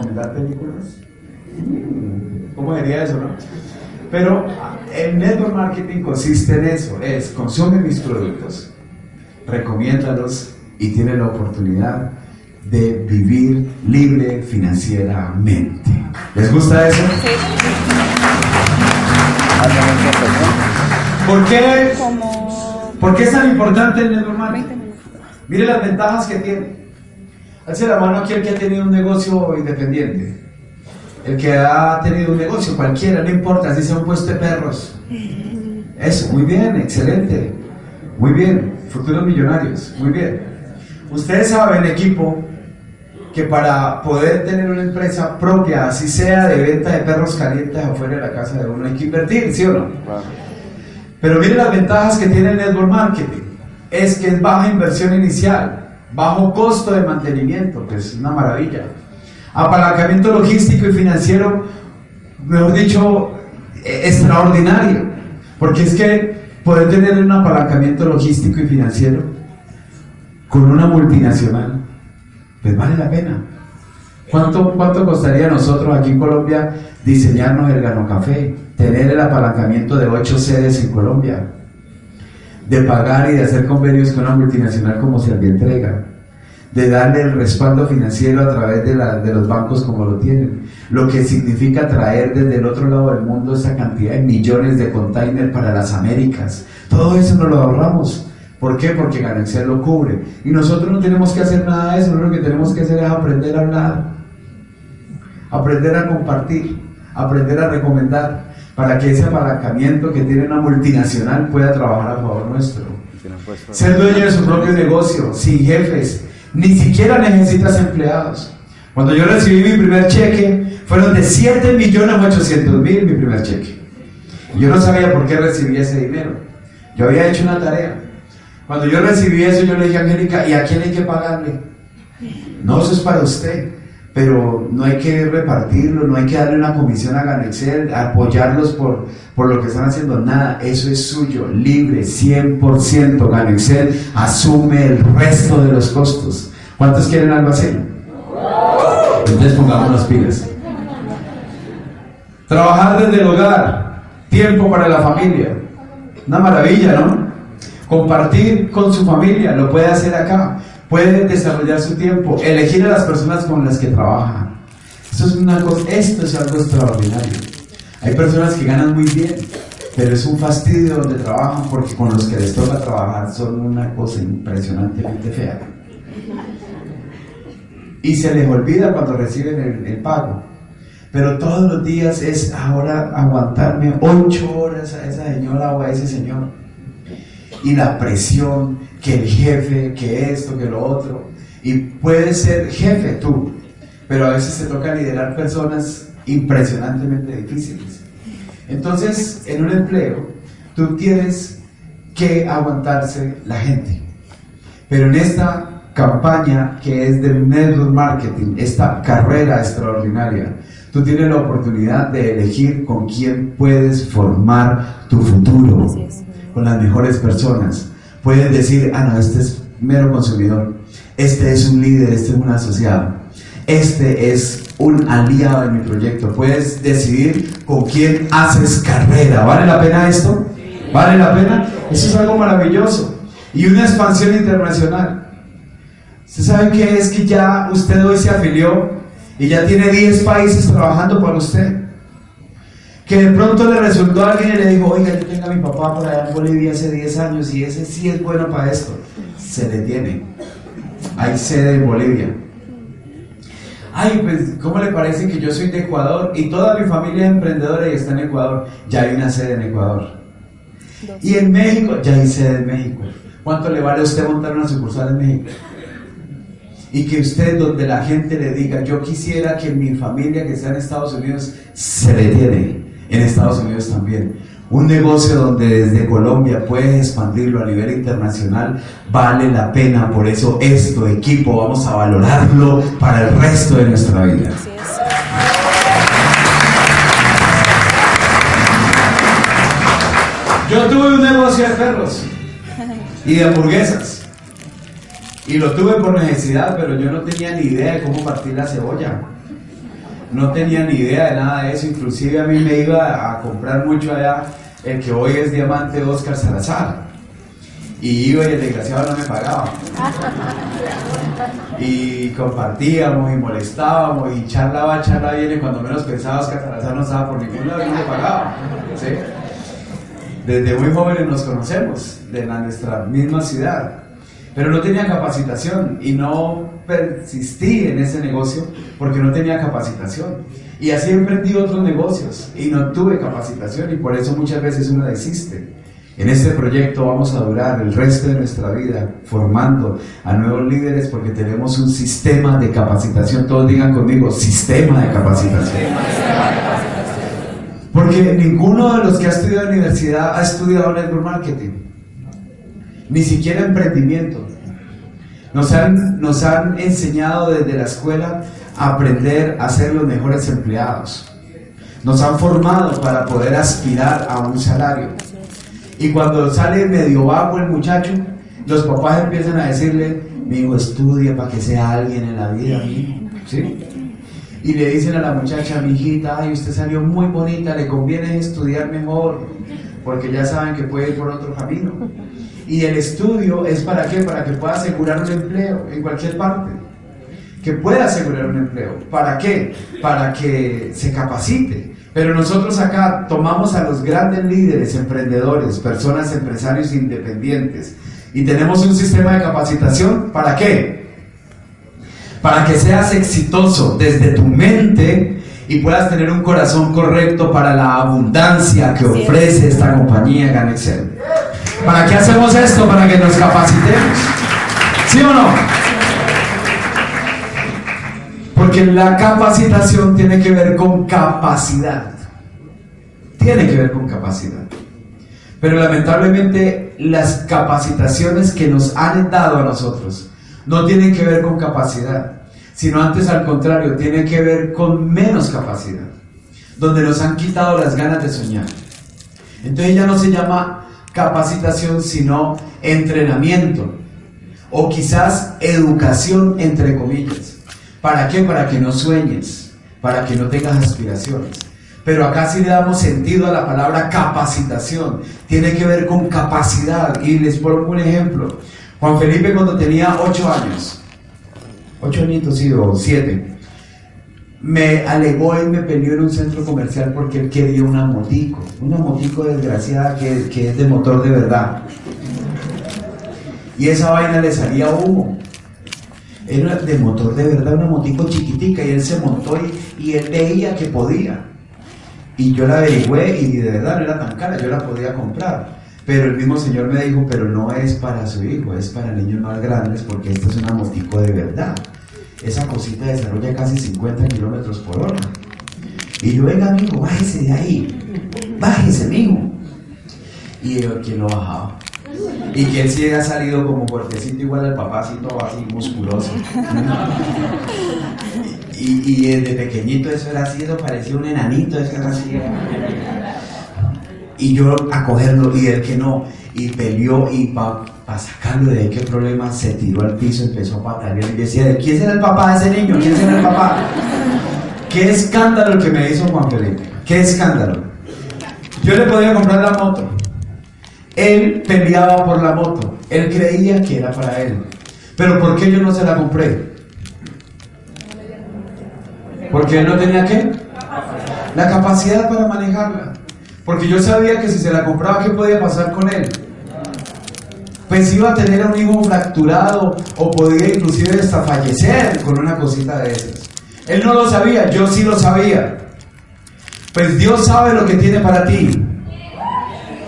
recomendar películas. ¿Cómo diría eso, no? Pero el network marketing consiste en eso, es consume mis productos, recomiéndalos y tiene la oportunidad de vivir libre financieramente. ¿Les gusta eso? Sí. ¿Por qué, ¿Por qué es tan importante el network marketing? Mire las ventajas que tiene. Hace la mano aquí el que ha tenido un negocio independiente. El que ha tenido un negocio, cualquiera, no importa, si sea un puesto de perros. Eso, muy bien, excelente. Muy bien, futuros millonarios, muy bien. Ustedes saben, equipo, que para poder tener una empresa propia, así sea de venta de perros calientes afuera de la casa de uno, hay que invertir, ¿sí o no? Pero miren las ventajas que tiene el network marketing. Es que es baja inversión inicial, bajo costo de mantenimiento, que es una maravilla. Apalancamiento logístico y financiero, mejor dicho, e-, extraordinario. Porque es que poder tener un apalancamiento logístico y financiero con una multinacional, pues vale la pena. ¿Cuánto, cuánto costaría a nosotros aquí en Colombia diseñarnos el Gano Café, tener el apalancamiento de ocho sedes en Colombia, de pagar y de hacer convenios con una multinacional como se entrega? de darle el respaldo financiero a través de, de, los bancos como lo tienen, lo que significa traer desde el otro lado del mundo esa cantidad de millones de containers para las Américas. Todo eso nos lo ahorramos. ¿Por qué? Porque Ganancial lo cubre. Y nosotros no tenemos que hacer nada de eso, lo que tenemos que hacer es aprender a hablar, aprender a compartir, aprender a recomendar, para que ese apalancamiento que tiene una multinacional pueda trabajar a favor nuestro. Ser dueño de su propio negocio, sin jefes, ni siquiera necesitas empleados. Cuando yo recibí mi primer cheque, fueron de 7 millones 800 mil mi primer cheque. Yo no sabía por qué recibí ese dinero. Yo había hecho una tarea. Cuando yo recibí eso, yo le dije a Angélica, ¿y a quién hay que pagarle? No, eso es para usted. Pero no hay que repartirlo, no hay que darle una comisión a Ganexel, apoyarlos por, por lo que están haciendo. Nada, eso es suyo, libre, 100%. Ganexel asume el resto de los costos. ¿Cuántos quieren algo así? Entonces pongamos las pilas. Trabajar desde el hogar, tiempo para la familia. Una maravilla, ¿no? Compartir con su familia, lo puede hacer acá puede desarrollar su tiempo, elegir a las personas con las que trabaja. Esto es, una cosa, esto es algo extraordinario. Hay personas que ganan muy bien, pero es un fastidio donde trabajan porque con los que les toca trabajar son una cosa impresionantemente fea. Y se les olvida cuando reciben el, el pago. Pero todos los días es ahora aguantarme ocho horas a esa señora o a ese señor. Y la presión, que el jefe, que esto, que lo otro. Y puedes ser jefe tú, pero a veces te toca liderar personas impresionantemente difíciles. Entonces, en un empleo, tú tienes que aguantarse la gente. Pero en esta campaña que es del network marketing, esta carrera extraordinaria, tú tienes la oportunidad de elegir con quién puedes formar tu futuro, con las mejores personas. Puedes decir, ah, no, este es mero consumidor, este es un líder, este es un asociado, este es un aliado de mi proyecto. Puedes decidir con quién haces carrera. ¿Vale la pena esto? ¿Vale la pena? Eso es algo maravilloso. Y una expansión internacional. ¿Usted sabe qué es que ya usted hoy se afilió y ya tiene 10 países trabajando por usted? Que de pronto le resultó a alguien y le dijo, oiga, yo tengo a mi papá por allá en Bolivia hace 10 años y ese sí es bueno para esto. Se detiene. Hay sede en Bolivia. Ay, pues, ¿cómo le parece que yo soy de Ecuador y toda mi familia es emprendedora y está en Ecuador? Ya hay una sede en Ecuador. Y en México, ya hay sede en México. ¿Cuánto le vale a usted montar una sucursal en México? Y que usted, donde la gente le diga, yo quisiera que mi familia que está en Estados Unidos se detiene en Estados Unidos también. Un negocio donde desde Colombia puedes expandirlo a nivel internacional vale la pena. Por eso esto, equipo, vamos a valorarlo para el resto de nuestra vida. Yo tuve un negocio de perros y de hamburguesas. Y lo tuve por necesidad, pero yo no tenía ni idea de cómo partir la cebolla. No tenía ni idea de nada de eso, inclusive a mí me iba a comprar mucho allá el que hoy es diamante Oscar Salazar. Y iba y el desgraciado no me pagaba. Y compartíamos y molestábamos y charla va, charla viene. Cuando menos pensaba Oscar Salazar no estaba por ningún lado y no me pagaba. Desde muy jóvenes nos conocemos, de la, nuestra misma ciudad. Pero no tenía capacitación y no persistí en ese negocio porque no tenía capacitación. Y así emprendí otros negocios y no tuve capacitación y por eso muchas veces uno desiste. En este proyecto vamos a durar el resto de nuestra vida formando a nuevos líderes porque tenemos un sistema de capacitación. Todos digan conmigo, sistema de capacitación. Porque ninguno de los que ha estudiado en la universidad ha estudiado network marketing, ni siquiera emprendimiento. Nos han, nos han enseñado desde la escuela a aprender a ser los mejores empleados. Nos han formado para poder aspirar a un salario. Y cuando sale medio vago el muchacho, los papás empiezan a decirle, mi hijo estudia para que sea alguien en la vida, ¿sí? Y le dicen a la muchacha, mi hijita, ay, usted salió muy bonita, le conviene estudiar mejor, porque ya saben que puede ir por otro camino. Y el estudio es para qué? Para que pueda asegurar un empleo en cualquier parte. Que pueda asegurar un empleo. ¿Para qué? Para que se capacite. Pero nosotros acá tomamos a los grandes líderes, emprendedores, personas, empresarios independientes y tenemos un sistema de capacitación. ¿Para qué? Para que seas exitoso desde tu mente y puedas tener un corazón correcto para la abundancia que ofrece esta compañía Ganexel. ¿Para qué hacemos esto? Para que nos capacitemos. ¿Sí o no? Porque la capacitación tiene que ver con capacidad. Tiene que ver con capacidad. Pero lamentablemente las capacitaciones que nos han dado a nosotros no tienen que ver con capacidad, sino antes al contrario, tienen que ver con menos capacidad, donde nos han quitado las ganas de soñar. Entonces ya no se llama capacitación, sino entrenamiento, o quizás educación entre comillas. ¿Para qué? Para que no sueñes, para que no tengas aspiraciones. Pero acá sí le damos sentido a la palabra capacitación. Tiene que ver con capacidad. Y les pongo un ejemplo. Juan Felipe cuando tenía ocho años, ocho añitos sí, o siete, me alegó y me peleó en un centro comercial porque él quería una motico, una motico desgraciada que, que es de motor de verdad. Y esa vaina le salía humo era de motor de verdad, una motico chiquitica, y él se montó y, él veía que podía. Y yo la averigüé y de verdad no era tan cara, yo la podía comprar. Pero el mismo Señor me dijo, pero no es para su hijo, es para niños más grandes porque esta es una motico de verdad. Esa cosita desarrolla casi 50 kilómetros por hora. Y yo, venga, amigo, bájese de ahí. Bájese, amigo. Y yo, ¿quién lo bajaba? Y que él sí ha salido como fuertecito igual al papá, así musculoso. Y, y, desde pequeñito eso era así, eso parecía un enanito, eso era así. Y yo a cogerlo y él que no, y peleó y para sacarlo de ahí, qué problema, se tiró al piso, empezó a patalear y decía, ¿quién será el papá de ese niño? ¿Quién será el papá? Qué escándalo el que me hizo Juan Felipe, qué escándalo. Yo le podía comprar la moto, él peleaba por la moto. Él creía que era para él. Pero ¿por qué yo no se la compré? Porque él no tenía qué? La capacidad para manejarla. Porque yo sabía que si se la compraba, ¿qué podía pasar con él? Pues iba a tener un hijo fracturado o podía inclusive hasta fallecer con una cosita de esas. Él no lo sabía, yo sí lo sabía. Pues Dios sabe lo que tiene para ti.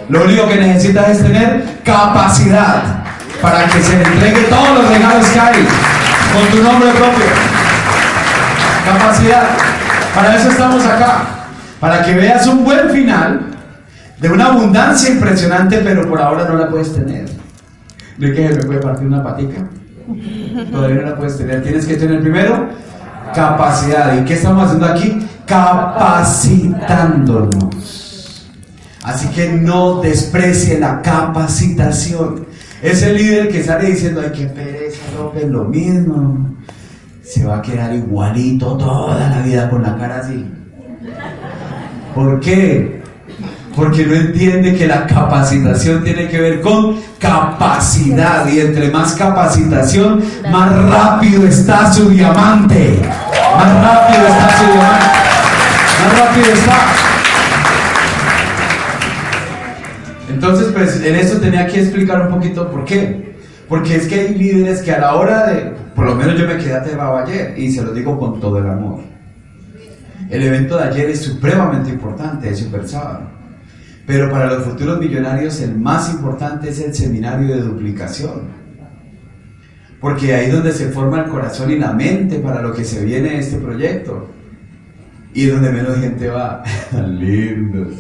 Lo único que necesitas es tener capacidad para que se entregue todos los regalos que hay con tu nombre propio. Capacidad. Para eso estamos acá. Para que veas un buen final de una abundancia impresionante, pero por ahora no la puedes tener. ¿De qué me puede partir una patica? Todavía no la puedes tener. Tienes que tener primero capacidad. ¿Y qué estamos haciendo aquí? Capacitándonos. Así que no desprecie la capacitación. Ese líder que sale diciendo, ay, qué pereza, es lo mismo. se va a quedar igualito toda la vida con la cara así. ¿Por qué? Porque no entiende que la capacitación tiene que ver con capacidad y entre más capacitación, más rápido está su diamante. Más rápido está su diamante. Más rápido está. Entonces, pues en eso tenía que explicar un poquito por qué. Porque es que hay líderes que a la hora de, por lo menos yo me quedé aterrado ayer y se lo digo con todo el amor. El evento de ayer es supremamente importante, es super sábado. Pero para los futuros millonarios el más importante es el seminario de duplicación. Porque ahí es donde se forma el corazón y la mente para lo que se viene este proyecto. Y es donde menos gente va. Lindos.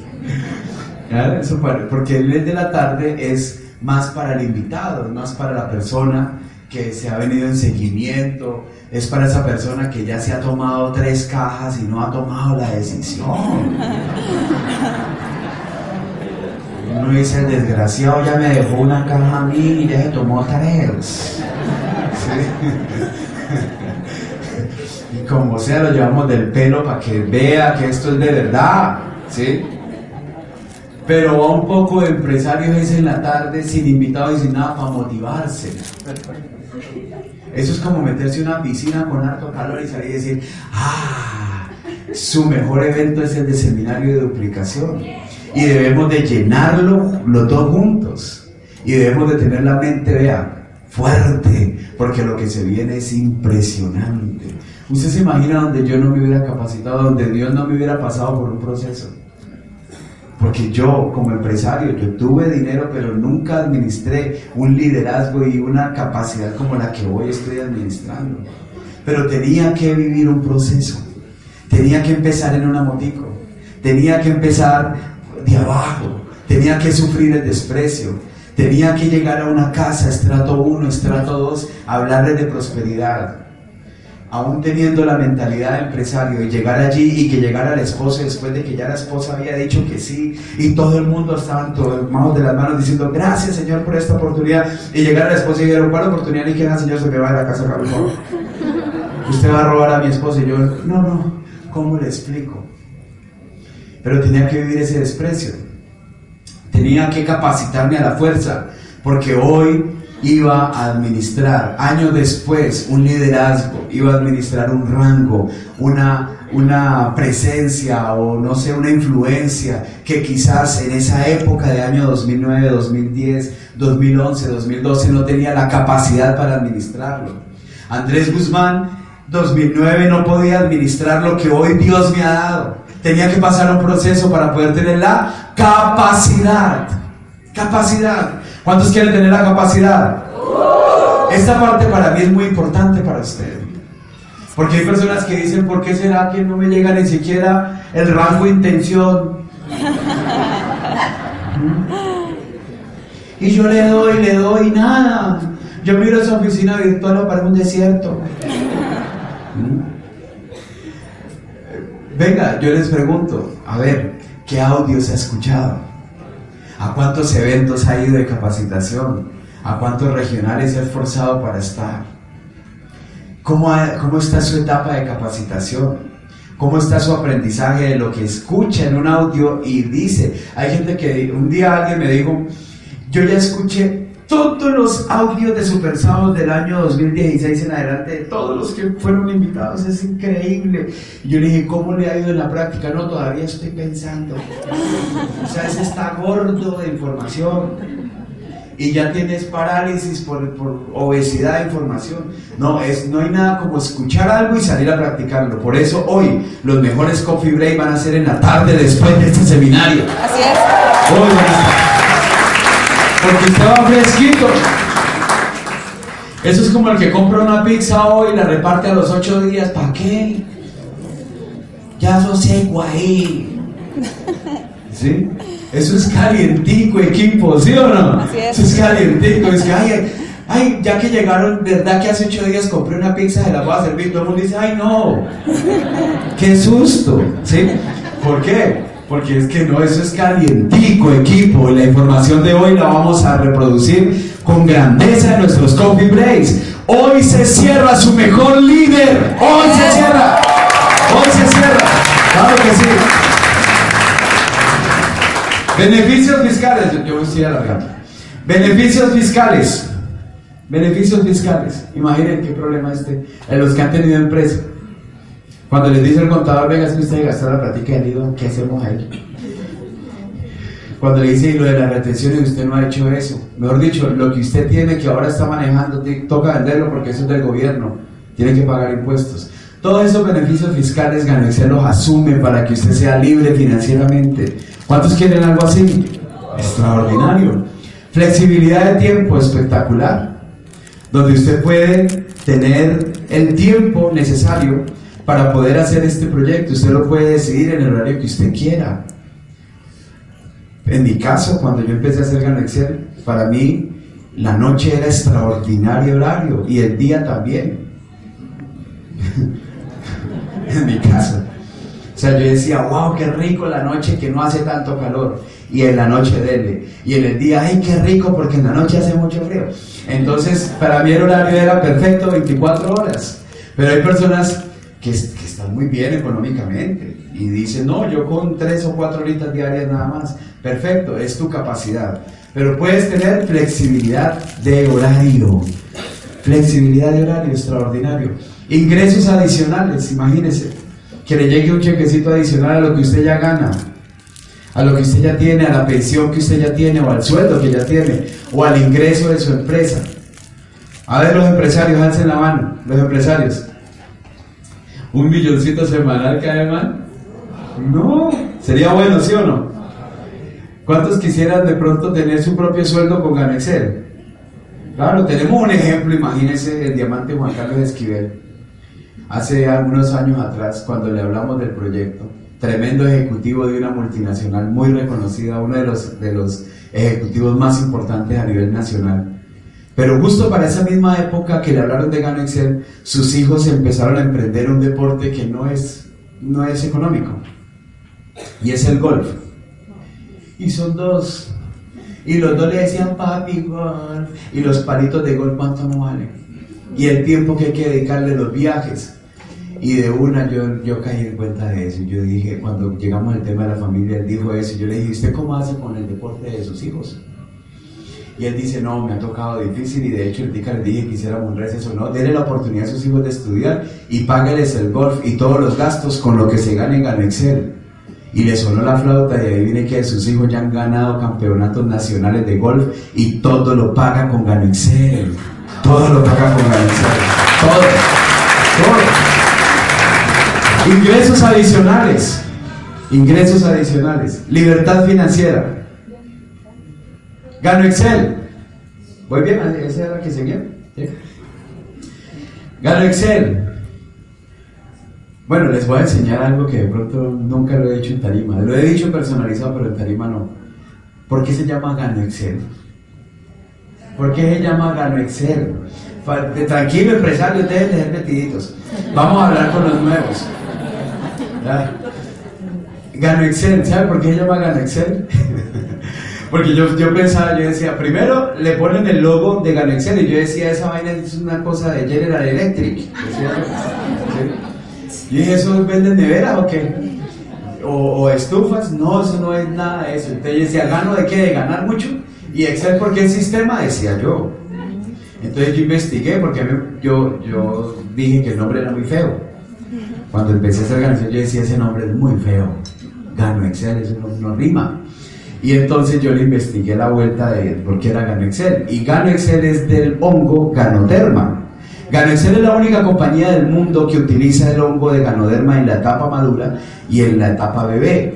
porque el mes de la tarde es más para el invitado, es más para la persona que se ha venido en seguimiento, es para esa persona que ya se ha tomado tres cajas y no ha tomado la decisión. Uno dice, el desgraciado ya me dejó una caja a mí y ya se tomó tres. y como sea, lo llevamos del pelo para que vea que esto es de verdad. ¿sí? Pero va un poco de empresarios ese en la tarde sin invitados y sin nada para motivarse. Eso es como meterse en una piscina con harto calor y salir y decir, ah, su mejor evento es el de seminario de duplicación y debemos de llenarlo los dos juntos. Y debemos de tener la mente, vea, fuerte, porque lo que se viene es impresionante. Usted se imagina donde yo no me hubiera capacitado, donde Dios no me hubiera pasado por un proceso. Porque yo como empresario, yo tuve dinero, pero nunca administré un liderazgo y una capacidad como la que hoy estoy administrando. Pero tenía que vivir un proceso. Tenía que empezar en una motico. Tenía que empezar de abajo, tenía que sufrir el desprecio, tenía que llegar a una casa, estrato 1, estrato 2, hablarles de prosperidad. Aún teniendo la mentalidad de empresario y llegar allí y que llegara el esposo después de que ya la esposa había dicho que sí y todo el mundo estaba de las manos diciendo gracias Señor por esta oportunidad y llegar a la esposa y dijeron ¿cuál oportunidad? Y que el Señor se me va de la casa. Usted va a robar a mi esposa y yo, no, no, ¿cómo le explico? Pero tenía que vivir ese desprecio. Tenía que capacitarme a la fuerza, porque hoy iba a administrar, años después, un liderazgo, iba a administrar un rango, una, una presencia o no sé, una influencia que quizás en esa época de año 2009, 2010, 2011, 2012 no tenía la capacidad para administrarlo. Andrés Guzmán, 2009 no podía administrar lo que hoy Dios me ha dado tenía que pasar un proceso para poder tener la capacidad. Capacidad. ¿Cuántos quieren tener la capacidad? Esta parte para mí es muy importante para usted. Porque hay personas que dicen, ¿por qué será que no me llega ni siquiera el rango de intención? Y yo le doy, le doy nada. Yo miro esa oficina virtual para un desierto. Venga, yo les pregunto, a ver, ¿qué audio se ha escuchado? ¿A cuántos eventos ha ido de capacitación? ¿A cuántos regionales se ha esforzado para estar? ¿Cómo, ¿Cómo está su etapa de capacitación? ¿Cómo está su aprendizaje de lo que escucha en un audio y dice? Hay gente que un día alguien me dijo, yo ya escuché todos los audios de Super del año 2016 en adelante, todos los que fueron invitados, es increíble. Y yo le dije, ¿cómo le ha ido en la práctica? No, todavía estoy pensando. O sea, ese está gordo de información. Y ya tienes parálisis por, obesidad de información. No, es, no hay nada como escuchar algo y salir a practicarlo. Por eso hoy los mejores coffee break van a ser en la tarde después de este seminario. Así es. Hoy, porque estaba fresquito. Eso es como el que compra una pizza hoy y la reparte a los ocho días. ¿Para qué? Ya eso seco ahí. ¿Sí? Eso es calientico, equipo, ¿sí o no? Eso es calientico. Es que, ay, ay, ya que llegaron, ¿verdad que hace ocho días compré una pizza, se la voy a servir? Todo el mundo dice, ay, no. Qué susto, ¿sí? ¿Por qué? Porque es que no, eso es calientico, equipo. La información de hoy la vamos a reproducir con grandeza en nuestros coffee breaks. Hoy se cierra su mejor líder. Hoy se cierra. Hoy se cierra. Claro que sí. Beneficios fiscales. Yo me estoy alargando. Beneficios fiscales. Beneficios fiscales. Imaginen qué problema este. En los que han tenido empresa. Cuando les dice el contador, venga, que usted gastó la práctica del IVA, ¿qué hacemos ahí? Cuando le dice lo de la retención y usted no ha hecho eso. Mejor dicho, lo que usted tiene que ahora está manejando, toca venderlo porque eso es del gobierno. Tiene que pagar impuestos. Todos esos beneficios fiscales Ganexel los asume para que usted sea libre financieramente. ¿Cuántos quieren algo así? Extraordinario. Flexibilidad de tiempo, espectacular. Donde usted puede tener el tiempo necesario para poder hacer este proyecto. Usted lo puede decidir en el horario que usted quiera. En mi caso, cuando yo empecé a hacer Gano Excel, para mí la noche era extraordinario horario y el día también. en mi caso. O sea, yo decía, wow, qué rico la noche que no hace tanto calor. Y en la noche dele. Y en el día, ay, qué rico porque en la noche hace mucho frío. Entonces, para mí el horario era perfecto, 24 horas. Pero hay personas que, están muy bien económicamente y dicen, no, yo con 3 o 4 horitas diarias nada más. Perfecto, es tu capacidad. Pero puedes tener flexibilidad de horario. Flexibilidad de horario, extraordinario. Ingresos adicionales, imagínese. Que le llegue un chequecito adicional a lo que usted ya gana, a lo que usted ya tiene, a la pensión que usted ya tiene, o al sueldo que ya tiene, o al ingreso de su empresa. A ver, los empresarios, alcen la mano, los empresarios. ¿Un milloncito semanal cae mal? No, sería bueno, ¿sí o no? ¿Cuántos quisieran de pronto tener su propio sueldo con Ganexel? Claro, tenemos un ejemplo, imagínense el diamante Juan Carlos Esquivel. Hace algunos años atrás, cuando le hablamos del proyecto, tremendo ejecutivo de una multinacional muy reconocida, uno de los, de los ejecutivos más importantes a nivel nacional. Pero justo para esa misma época que le hablaron de Gano Excel, sus hijos empezaron a emprender un deporte que no es, no es económico, y es el golf. Y son dos. Y los dos le decían, papi, golf. Y los palitos de golf, ¿cuánto no valen? Y el tiempo que hay que dedicarle a los viajes. Y de una yo, yo caí en cuenta de eso. Yo dije, cuando llegamos al tema de la familia, él dijo eso. Yo le dije, ¿usted cómo hace con el deporte de sus hijos? Y él dice, no, me ha tocado difícil y de hecho el día le dije que hiciera un o no, denle la oportunidad a sus hijos de estudiar y págueles el golf y todos los gastos con lo que se gane en Excel. Y le sonó la flauta y ahí viene que sus hijos ya han ganado campeonatos nacionales de golf y todo lo paga con Ganexel. Todo lo paga con Ganexel. Todo. Todo. Ingresos adicionales. Ingresos adicionales. Libertad financiera. Gano Excel. ¿Voy bien? ¿Esa era la que seguía? Gano Excel. Bueno, les voy a enseñar algo que de pronto nunca lo he dicho en tarima. Lo he dicho personalizado, pero en tarima no. ¿Por qué se llama Gano Excel? ¿Por qué se llama Gano Excel? Tranquilo, empresario, ustedes de ser metiditos. Vamos a hablar con los nuevos. Gano Excel, ¿sabe por qué se llama Gano Excel? Porque yo, yo pensaba, yo decía, primero le ponen el logo de Gano Excel y yo decía, esa vaina es una cosa de General Electric. Y dije, ¿eso venden veras o qué? O, estufas, no, eso no es nada de eso. Entonces yo decía, ¿gano de qué? ¿De ganar mucho? Y Excel, ¿por qué el sistema? Decía yo. Entonces yo investigué porque yo, yo dije que el nombre era muy feo. Cuando empecé a hacer ganación yo decía, ese nombre es muy feo. Gano Excel, eso no, rima. Y entonces yo le investigué la vuelta de por qué era Gano Excel. Y Gano Excel es del hongo Ganoderma. Ganoexcel es la única compañía del mundo que utiliza el hongo de ganoderma en la etapa madura y en la etapa bebé.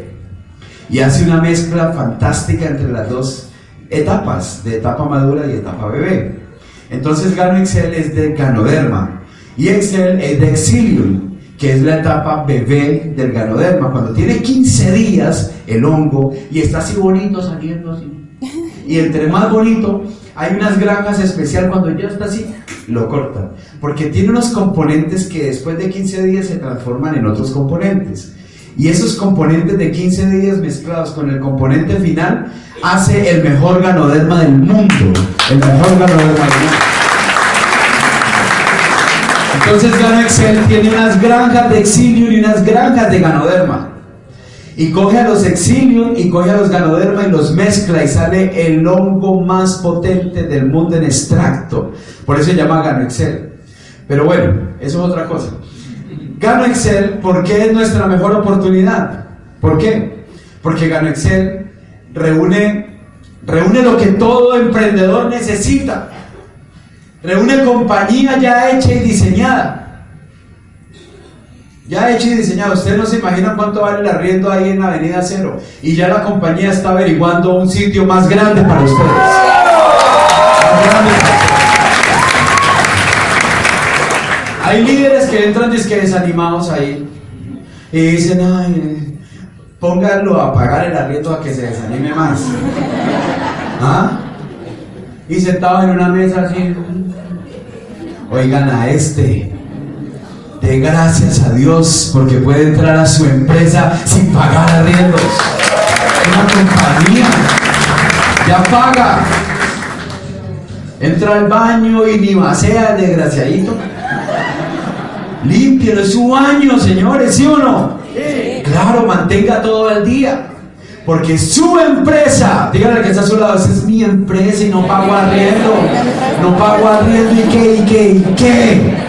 Y hace una mezcla fantástica entre las dos etapas, de etapa madura y etapa bebé. Entonces Ganoexcel es de ganoderma y Excel es de exilium, que es la etapa bebé del ganoderma. Cuando tiene 15 días el hongo y está así bonito saliendo así. Y entre más bonito, hay unas granjas especial cuando ya está así, lo cortan. Porque tiene unos componentes que después de 15 días se transforman en otros componentes. Y esos componentes de 15 días mezclados con el componente final hace el mejor ganoderma del mundo. El mejor ganoderma del mundo. Entonces Gano Excel tiene unas granjas de exilio y unas granjas de ganoderma. Y coge a los exilios y coge a los ganoderma y los mezcla y sale el hongo más potente del mundo en extracto. Por eso se llama Gano Excel. Pero bueno, eso es otra cosa. Gano Excel, ¿por qué es nuestra mejor oportunidad? ¿Por qué? Porque Gano Excel reúne, reúne lo que todo emprendedor necesita. Reúne compañía ya hecha y diseñada. Ya hecho y diseñado. Ustedes no se imaginan cuánto vale el arriendo ahí en la Avenida Cero. Y ya la compañía está averiguando un sitio más grande para ustedes. Hay líderes que entran que desanimados ahí. Y dicen, ay, pónganlo a pagar el arriendo a que se desanime más. ¿Ah? Y sentado en una mesa así. Oigan a este de gracias a Dios porque puede entrar a su empresa sin pagar arriendos. Una compañía ya paga. Entra al baño y ni vacea el desgraciadito. Límpielo, es su baño, señores, ¿sí o no? Claro, mantenga todo al día. Porque su empresa, díganle que está a su lado, esa es mi empresa y no pago arriendo. No pago arriendo y qué, y qué, y qué.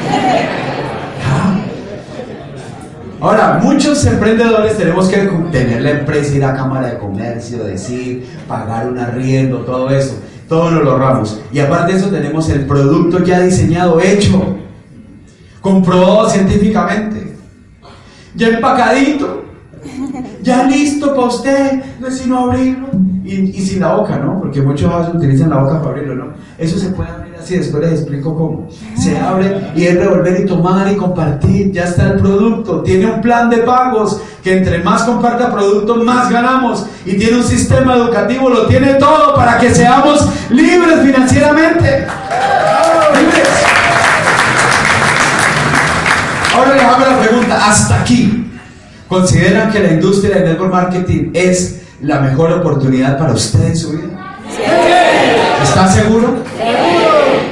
Ahora, muchos emprendedores tenemos que tener la empresa, ir a Cámara de Comercio, decir, pagar un arriendo, todo eso. Todo lo ahorramos. Y aparte de eso tenemos el producto ya diseñado, hecho, comprobado científicamente, ya empacadito, ya listo para usted, no es sino abrirlo. Y, y sin la boca, ¿no? Porque muchos utilizan la boca para abrirlo, ¿no? Eso se puede abrir así, después les explico cómo. Se abre y es revolver y tomar y compartir. Ya está el producto. Tiene un plan de pagos que entre más comparta producto, más ganamos. Y tiene un sistema educativo, lo tiene todo para que seamos libres financieramente. ¡Libres! Ahora les hago la pregunta, hasta aquí. ¿Consideran que la industria del network marketing es la mejor oportunidad para usted en su vida? ¿Está seguro?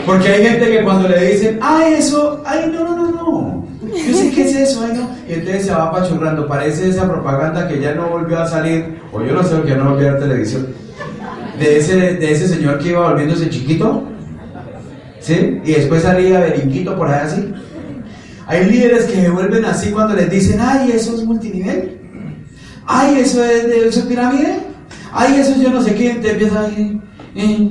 Porque hay gente que cuando le dicen, ay, eso, ay, no, no, no, no. Yo sé qué es eso, ay, no. Y entonces se va apachurrando. Parece esa propaganda que ya no volvió a salir, o yo no sé, que ya no volvió a la televisión. De ese, de ese señor que iba volviéndose chiquito. ¿Sí? Y después salía berinquito por ahí así. Hay líderes que se vuelven así cuando les dicen, ay, eso es multinivel. Ay, eso es de eso pirámide. Ay, eso yo no sé qué. Te empieza a decir, eh,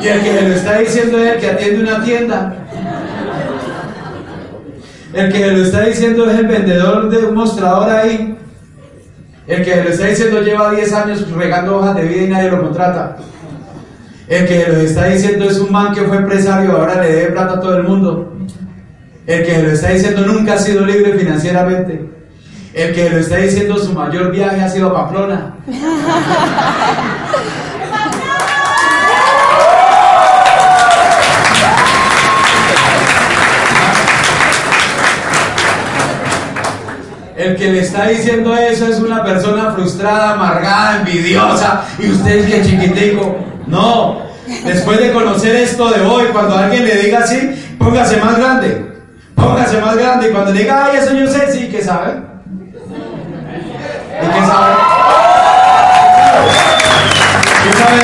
y el que le lo está diciendo es el que atiende una tienda. El que le lo está diciendo es el vendedor de un mostrador ahí. El que le lo está diciendo lleva 10 años regando hojas de vida y nadie lo contrata. El que lo está diciendo es un man que fue empresario, ahora le debe plata a todo el mundo. El que lo está diciendo nunca ha sido libre financieramente. El que lo está diciendo su mayor viaje ha sido a Pamplona. El que le está diciendo eso es una persona frustrada, amargada, envidiosa. Y usted es que chiquitico. No. Después de conocer esto de hoy, cuando alguien le diga así, póngase más grande. Póngase más grande. Y cuando diga, ay, eso yo sé, sí, ¿qué sabe? ¿Y qué sabe? ¿Qué sabe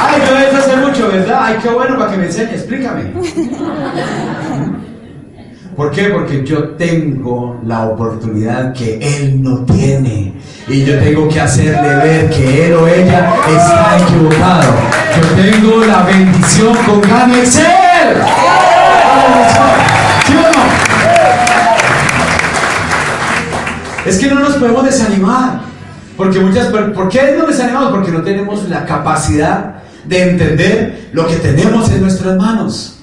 Ay, yo debes hacer mucho, ¿verdad? Ay, qué bueno para que me enseñe, explícame. ¿Por qué? Porque yo tengo la oportunidad que él no tiene. Y yo tengo que hacerle ver que él o ella está equivocado. Yo tengo la bendición con Gano Excel. ¿Sí o no? Es que no nos podemos desanimar. Porque muchas ¿Por qué nos desanimamos? Porque no tenemos la capacidad de entender lo que tenemos en nuestras manos.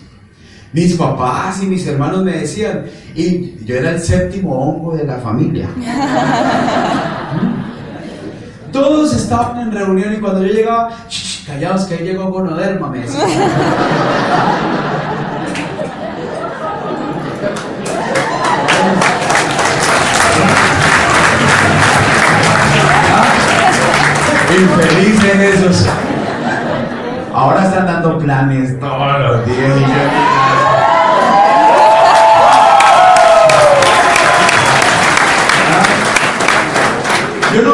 Mis papás y mis hermanos me decían, y yo era el séptimo hongo de la familia. Todos estaban en reunión y cuando yo llegaba, callados que ahí llegó Gonoderma, me decían. Infelices esos. Ahora están dando planes todos los días.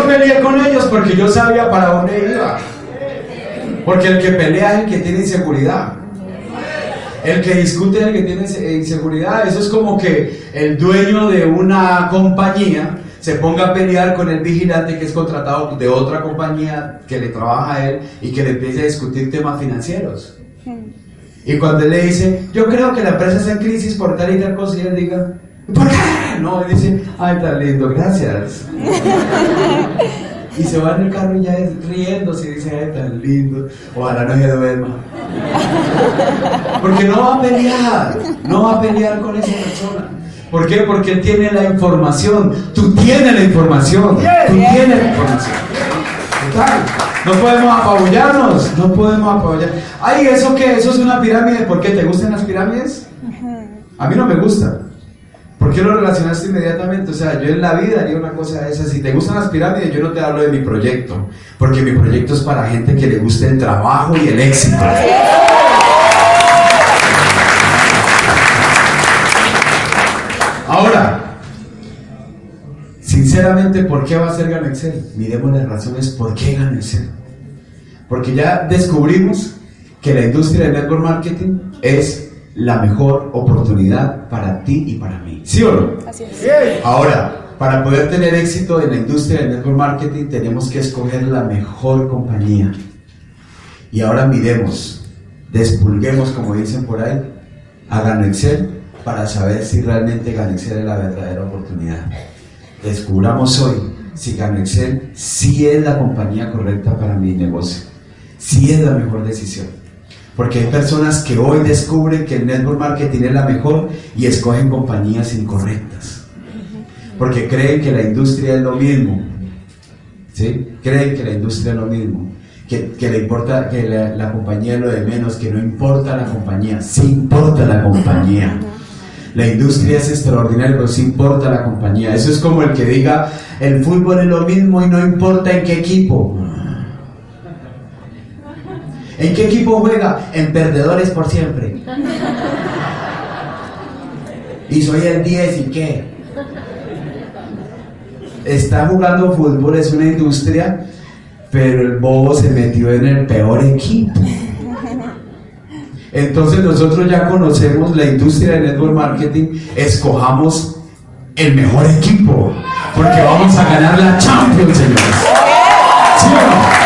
No peleé con ellos porque yo sabía para dónde iba. Porque el que pelea es el que tiene inseguridad. El que discute es el que tiene inseguridad. Eso es como que el dueño de una compañía se ponga a pelear con el vigilante que es contratado de otra compañía que le trabaja a él y que le empiece a discutir temas financieros. Y cuando él le dice, yo creo que la empresa está en crisis por tal y tal cosa, y él diga, ¿por qué? No, él dice, ay, tan lindo, gracias. y se va en el carro y ya riéndose y dice, ay, tan lindo, ojalá no se duerma. Porque no va a pelear, no va a pelear con esa persona. ¿Por qué? Porque él tiene la información. Tú tienes la información. Tú tienes la información. No podemos apabullarnos. No podemos apabullar. Ay, ¿eso qué? ¿Eso es una pirámide? ¿Por qué? ¿Te gustan las pirámides? A mí no me gusta. ¿Por qué lo relacionaste inmediatamente? O sea, yo en la vida haría una cosa de esa. Si te gustan las pirámides, yo no te hablo de mi proyecto. Porque mi proyecto es para gente que le guste el trabajo y el éxito. Ahora, sinceramente, ¿por qué va a ser Gano Excel? Miremos las razones por qué Gano Excel. Porque ya descubrimos que la industria del network marketing es la mejor oportunidad para ti y para mí. ¿Sí o no? Así es. Ahora, para poder tener éxito en la industria del network marketing tenemos que escoger la mejor compañía. Y ahora miremos, despulguemos, como dicen por ahí, hagan Excel para saber si realmente Ganexel es la verdadera oportunidad. Descubramos hoy si Ganexel sí es la compañía correcta para mi negocio, sí es la mejor decisión. Porque hay personas que hoy descubren que el network marketing es la mejor y escogen compañías incorrectas. Porque creen que la industria es lo mismo. ¿Sí? Creen que la industria es lo mismo. Que, le importa que la, la compañía es lo de menos, que no importa la compañía, sí importa la compañía. La industria es extraordinaria, pero sí importa la compañía. Eso es como el que diga, el fútbol es lo mismo y no importa en qué equipo. ¿En qué equipo juega? En perdedores por siempre. Y soy el 10 y qué. Está jugando fútbol, es una industria, pero el bobo se metió en el peor equipo. Entonces nosotros ya conocemos la industria del network marketing, escojamos el mejor equipo, porque vamos a ganar la Champions, señores. ¿Sí?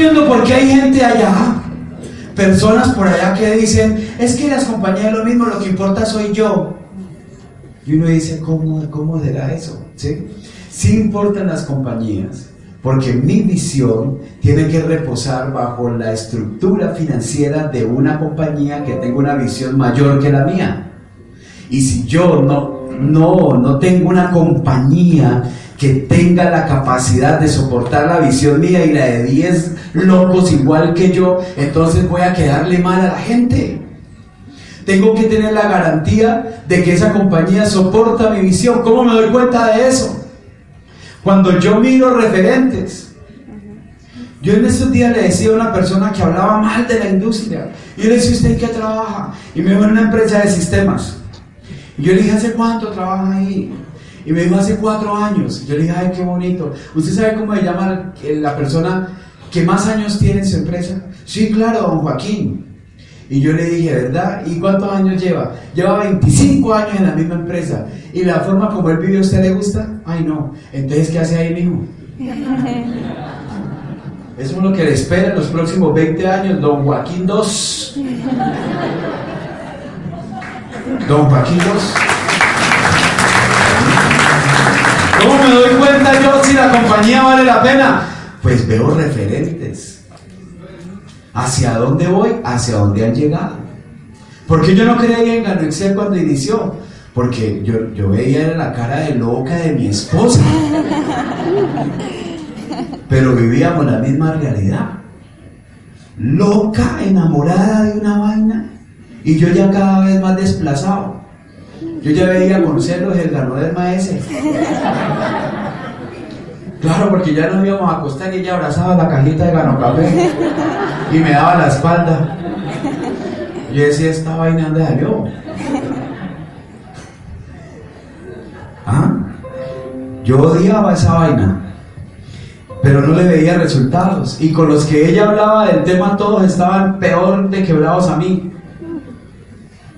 Entiendo por qué hay gente allá, personas por allá que dicen, es que las compañías lo mismo, lo que importa soy yo. Y uno dice, ¿cómo, cómo será eso? ¿Sí? sí importan las compañías, porque mi visión tiene que reposar bajo la estructura financiera de una compañía que tenga una visión mayor que la mía. Y si yo no, no, no tengo una compañía que tenga la capacidad de soportar la visión mía y la de 10 locos igual que yo, entonces voy a quedarle mal a la gente. Tengo que tener la garantía de que esa compañía soporta mi visión. ¿Cómo me doy cuenta de eso? Cuando yo miro referentes, yo en esos días le decía a una persona que hablaba mal de la industria, y yo le decía, ¿usted qué trabaja? Y me dijo, en una empresa de sistemas. Y yo le dije, ¿hace cuánto trabaja ahí? Y me dijo, hace cuatro años. Yo le dije, ay, qué bonito. ¿Usted sabe cómo se llama la persona que más años tiene en su empresa? Sí, claro, don Joaquín. Y yo le dije, ¿verdad? ¿Y cuántos años lleva? Lleva 25 años en la misma empresa. ¿Y la forma como él vive a usted le gusta? Ay, no. Entonces, ¿qué hace ahí mismo? Eso es lo que le espera en los próximos 20 años, don Joaquín II. Don Joaquín II. ¿Cómo me doy cuenta yo si la compañía vale la pena? Pues veo referentes ¿Hacia dónde voy? Hacia dónde han llegado. Porque yo no creía en Gano Excel cuando inició. Porque yo, yo veía la cara de loca de mi esposa. Pero vivíamos la misma realidad. Loca, enamorada de una vaina. Y yo ya cada vez más desplazado. Yo ya veía con celos el ganó del maestro. Claro, porque ya nos íbamos a acostar y ella abrazaba la cajita de gano café y me daba la espalda. Yo decía, esta vaina dónde salió. ¿Ah? Yo odiaba esa vaina, pero no le veía resultados. Y con los que ella hablaba del tema, todos estaban peor de quebrados a mí.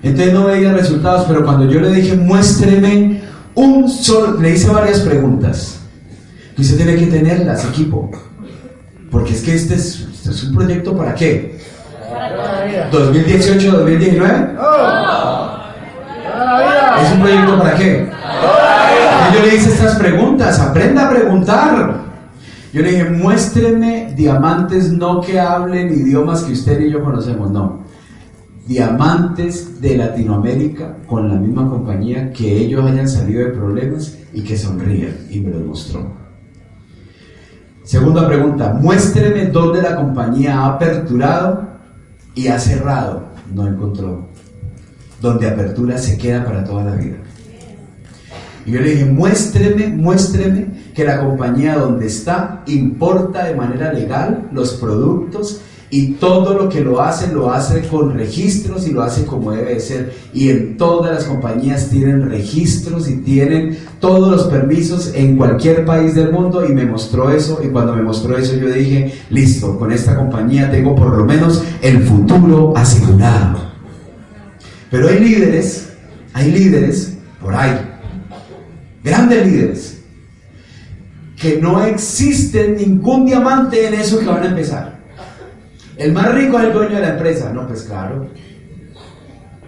Entonces no veía resultados, pero cuando yo le dije, muéstreme un solo, le hice varias preguntas. Y usted tiene que tenerlas, equipo. Porque es que este es, este es un proyecto para qué? ¿2018, 2019? ¿Es un proyecto para qué? Y yo le hice estas preguntas, aprenda a preguntar. Yo le dije, muéstreme diamantes no que hablen idiomas que usted y yo conocemos, no. Diamantes de Latinoamérica con la misma compañía que ellos hayan salido de problemas y que sonrían. Y me los mostró. Segunda pregunta, muéstreme dónde la compañía ha aperturado y ha cerrado. No encontró. Donde apertura se queda para toda la vida. Y yo le dije, muéstreme, muéstreme que la compañía donde está importa de manera legal los productos y todo lo que lo hace lo hace con registros y lo hace como debe ser. Y en todas las compañías tienen registros y tienen todos los permisos en cualquier país del mundo y me mostró eso y cuando me mostró eso yo dije, listo, con esta compañía tengo por lo menos el futuro asegurado. Pero hay líderes, hay líderes por ahí, grandes líderes, que no existe ningún diamante en eso que van a empezar. El más rico es el dueño de la empresa. No, pues claro.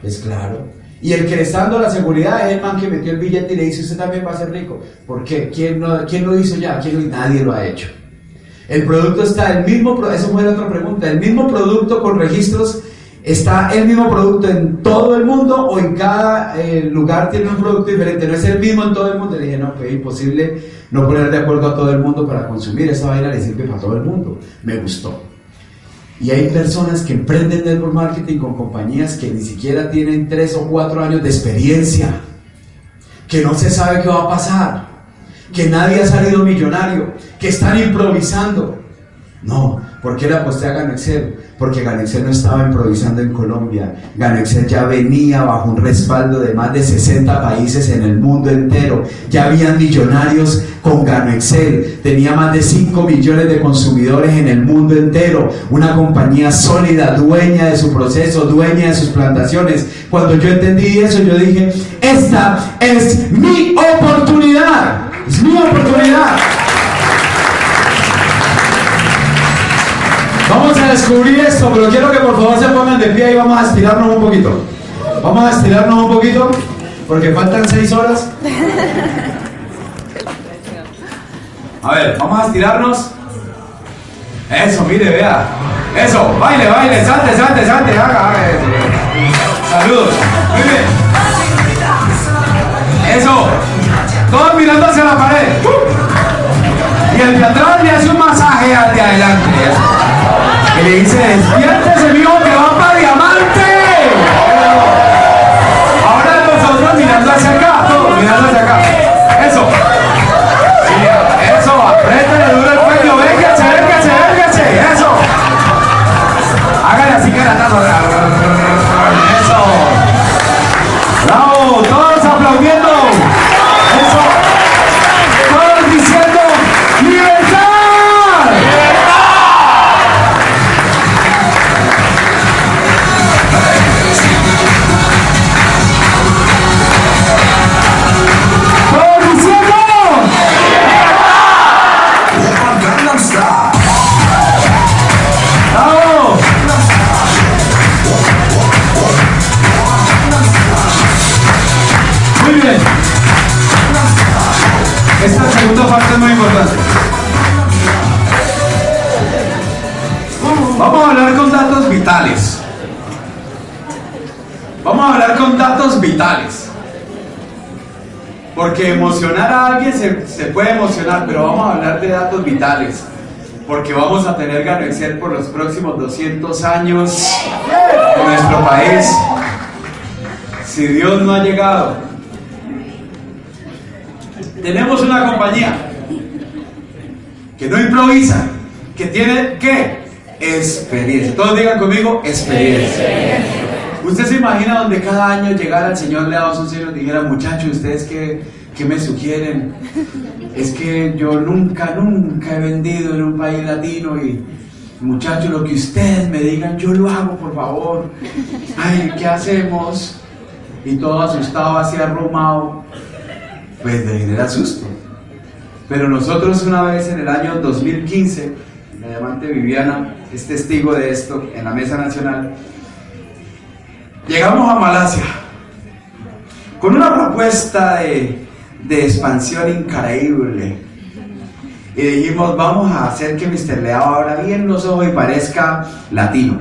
Es claro. Y el que le está dando la seguridad es el man que metió el billete y le dice, usted también va a ser rico. ¿Por qué? ¿Quién, no, quién lo hizo ya? ¿Quién Nadie lo ha hecho. El producto está, el mismo, eso fue la otra pregunta, el mismo producto con registros, ¿está el mismo producto en todo el mundo o en cada eh, lugar tiene un producto diferente? No es el mismo en todo el mundo. Le dije, no, pues imposible no poner de acuerdo a todo el mundo para consumir. Esa vaina le sirve para todo el mundo. Me gustó. Y hay personas que emprenden network marketing con compañías que ni siquiera tienen tres o cuatro años de experiencia, que no se sabe qué va a pasar, que nadie ha salido millonario, que están improvisando. No, ¿por qué le aposté a Ganexel? Porque Ganexel no estaba improvisando en Colombia. Ganexel ya venía bajo un respaldo de más de 60 países en el mundo entero. Ya habían millonarios con Ganexel. Tenía más de 5 millones de consumidores en el mundo entero. Una compañía sólida, dueña de su proceso, dueña de sus plantaciones. Cuando yo entendí eso, yo dije, esta es mi oportunidad. Es mi oportunidad. Vamos a descubrir esto, pero quiero que por favor se pongan de pie y vamos a estirarnos un poquito. Vamos a estirarnos un poquito, porque faltan seis horas. A ver, vamos a estirarnos. Eso, mire, vea. Eso, baile, baile, salte, salte, salte, haga, haga. Saludos. Muy. Eso. Todos mirando hacia la pared. Y el de atrás le hace un masaje al de adelante. Y le dice, despiértese, mijo, que va para diamante. Ahora nosotros mirando hacia acá, mirando hacia acá. Eso. Eso, apriétale duro el cuello, véngase, véngase, véngase. Eso. Hágale así que la Porque emocionar a alguien se, puede emocionar, pero vamos a hablar de datos vitales. Porque vamos a tener Gano Excel por los próximos 200 años en nuestro país. Si Dios no ha llegado. Tenemos una compañía que no improvisa, que tiene qué? Experiencia. Todos digan conmigo, experiencia. Usted se imagina donde cada año llegara el Señor le daba sus y dijera, muchachos, ustedes que, que me sugieren, es que yo nunca, nunca he vendido en un país latino y muchachos, lo que ustedes me digan, yo lo hago, por favor. Ay, ¿qué hacemos? Y todo asustado, así arrumado, pues le genera susto. Pero nosotros una vez en el año 2015, la diamante Viviana es testigo de esto en la Mesa Nacional, llegamos a Malasia con una propuesta de, de expansión increíble. Y dijimos, vamos a hacer que Mr. Leao abra bien los ojos y parezca latino.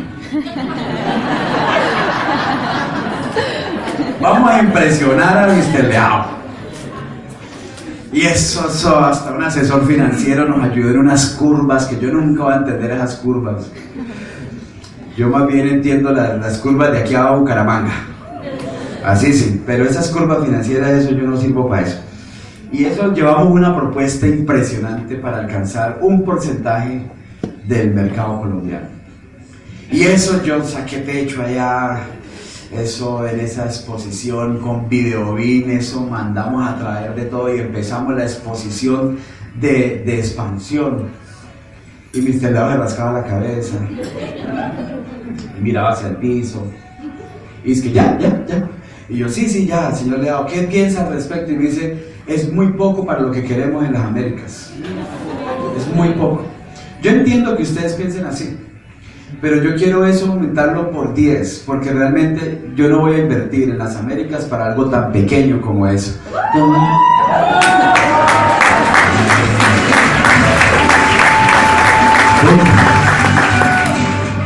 Vamos a impresionar a Mr. Leao. Y eso, hasta un asesor financiero nos ayudó en unas curvas que yo nunca voy a entender esas curvas. Yo más bien entiendo las, curvas de aquí a Bucaramanga. Así sí, pero esas curvas financieras, eso yo no sirvo para eso. Y eso llevamos una propuesta impresionante para alcanzar un porcentaje del mercado colombiano. Y eso yo saqué pecho allá eso en esa exposición con videobin, eso mandamos a traer de todo y empezamos la exposición de, de expansión. Y Mr. Leo le rascaba la cabeza, y miraba hacia el piso, y es que ya, ya, ya. Y yo, sí, sí, ya, señor Leao, ¿qué piensa al respecto? Y me dice, es muy poco para lo que queremos en las Américas. Es muy poco. Yo entiendo que ustedes piensen así, pero yo quiero eso aumentarlo por 10, porque realmente yo no voy a invertir en las Américas para algo tan pequeño como eso.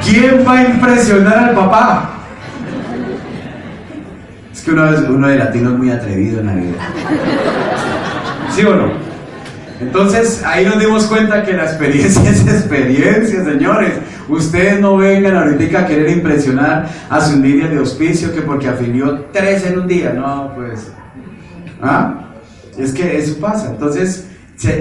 ¿Quién va a impresionar al papá? Que uno, de latino es muy atrevido en la vida. ¿Sí o no? Entonces ahí nos dimos cuenta que la experiencia es experiencia, señores. Ustedes no vengan ahorita a querer impresionar a su líneas de auspicio que porque afilió tres en un día. No, pues. ¿Ah? Es que eso pasa. Entonces,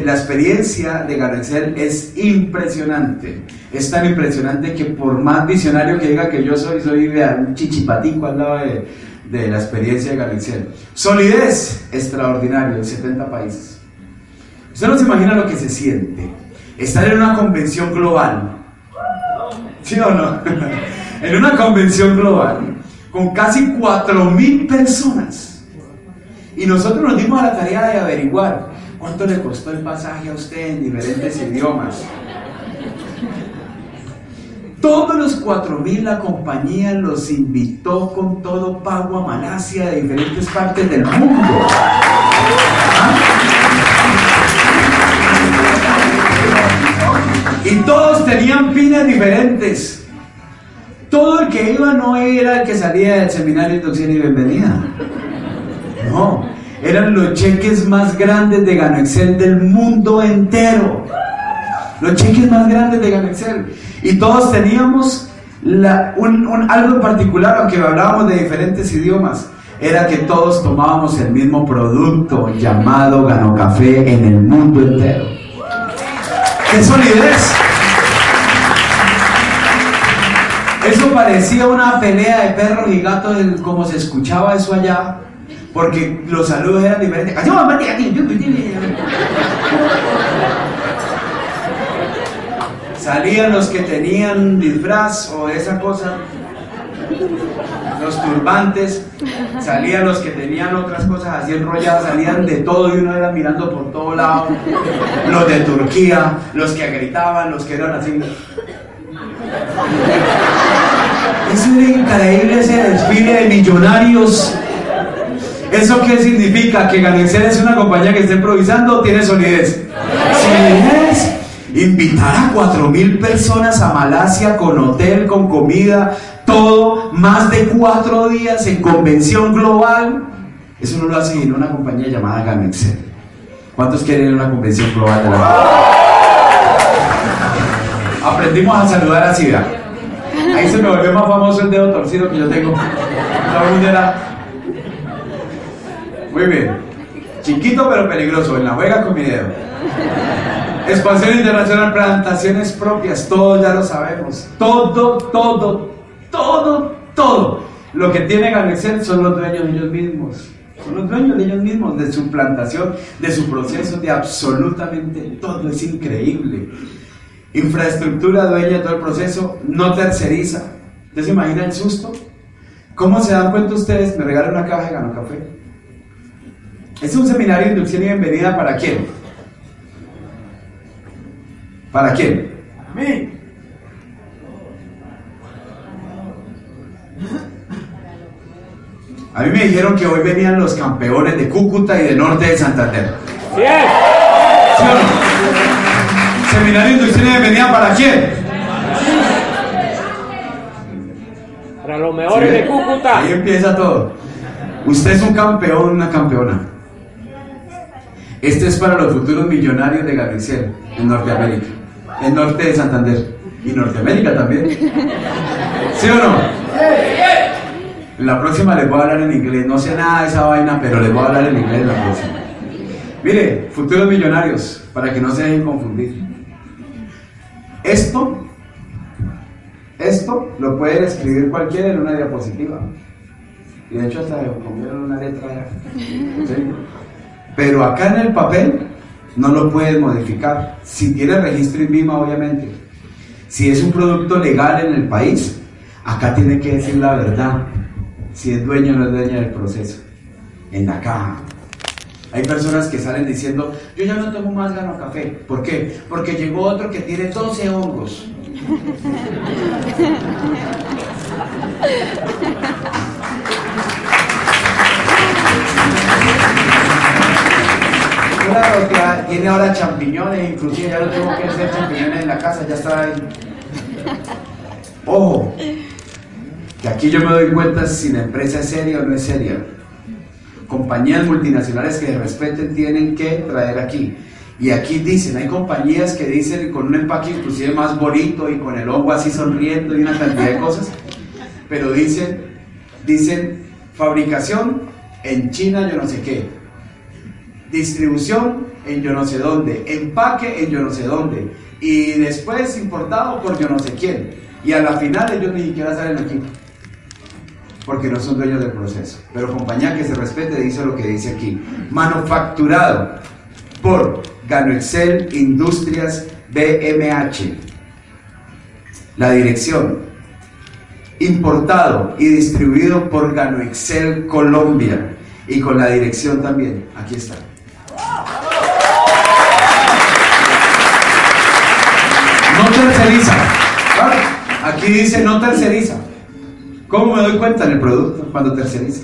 la experiencia de Garexel es impresionante. Es tan impresionante que por más visionario que diga que yo soy, soy un chichipatico al lado de, de la experiencia de Garexel. Solidez extraordinario en 70 países. Usted no se imagina lo que se siente. Estar en una convención global ¿Sí o no? en una convención global con casi 4.000 personas. Y nosotros nos dimos a la tarea de averiguar cuánto le costó el pasaje a usted en diferentes idiomas. Todos los 4.000 la compañía los invitó con todo pago a Malasia de diferentes partes del mundo. Y todos tenían fines diferentes. Todo el que iba no era el que salía del seminario de inducción y bienvenida. No, eran los cheques más grandes de Excel del mundo entero. Los cheques más grandes de Excel. Y todos teníamos algo en particular, aunque hablábamos de diferentes idiomas, era que todos tomábamos el mismo producto llamado Gano Café en el mundo entero. ¡Qué solidez! Eso parecía una pelea de perros y gatos, como se escuchaba eso allá, porque los saludos eran diferentes. Salían los que tenían disfraz o esa cosa, los turbantes, salían los que tenían otras cosas así enrolladas, salían de todo y uno era mirando por todo lado, los de Turquía, los que gritaban, los que eran así. Es increíble ese desfile de millonarios. ¿Eso qué significa? ¿Que Ganexel es una compañía que está improvisando o tiene solidez? Solidez. Invitar a 4.000 personas a Malasia con hotel, con comida, todo, más de cuatro días en convención global. Eso no lo hace en una compañía llamada Ganexel. ¿Cuántos quieren a una convención global de la Aprendimos a saludar así, ¿verdad? Ahí se me volvió más famoso el dedo torcido que yo tengo. Muy bien. Chiquito pero peligroso. En la juega con mi dedo. Expansión internacional, plantaciones propias, todo ya lo sabemos. Todo, todo, todo, todo. Lo que tienen Excel son los dueños de ellos mismos. Son los dueños de ellos mismos, de su plantación, de su proceso, de absolutamente todo. Es increíble. Infraestructura dueña de todo el proceso, no terceriza. ¿Ustedes se imagina el susto? ¿Cómo se dan cuenta ustedes? Me regalan una caja de Gano Café. Es un seminario de inducción y bienvenida para quién? ¿Para quién? A mí. A mí me dijeron que hoy venían los campeones de Cúcuta y de Norte de Santander. ¡Bien! ¿Sí o no? Seminario y bienvenida para quién? Para los mejores de Cúcuta. Ahí empieza todo. Usted es un campeón, una campeona. Este es para los futuros millonarios de Garicel, en Norteamérica, en Norte de Santander y Norteamérica también. ¿Sí o no? La próxima les voy a hablar en inglés. No sé nada de esa vaina, pero les voy a hablar en inglés la próxima. Mire, futuros millonarios, para que no se dejen confundir. Esto, esto lo puede escribir cualquiera en una diapositiva. Y de hecho hasta comieron una letra. Pero acá en el papel no lo puedes modificar. Si tiene registro INVIMA, obviamente. Si es un producto legal en el país, acá tiene que decir la verdad. Si es dueño o no es dueño del proceso. En la caja. Hay personas que salen diciendo, yo ya no tomo más gano café. ¿Por qué? Porque llegó otro que tiene 12 hongos. Claro, tiene ahora champiñones, inclusive ya no tengo que hacer champiñones en la casa, ya está ahí. Ojo, que aquí yo me doy cuenta si la empresa es seria o no es seria. Compañías multinacionales que de respeten tienen que traer aquí. Y aquí dicen, hay compañías que dicen con un empaque inclusive más bonito y con el hongo así sonriendo y una cantidad de cosas, pero dicen, dicen fabricación en China yo no sé qué, distribución en yo no sé dónde, empaque en yo no sé dónde, y después importado por yo no sé quién. Y a la final ellos ni siquiera salen aquí, porque no son dueños del proceso. Pero compañía que se respete dice lo que dice aquí. Manufacturado por Gano Excel Industrias BMH. La dirección. Importado y distribuido por Gano Excel Colombia. Y con la dirección también. Aquí está. Terceriza. Aquí dice no terceriza. ¿Cómo me doy cuenta en el producto cuando terceriza?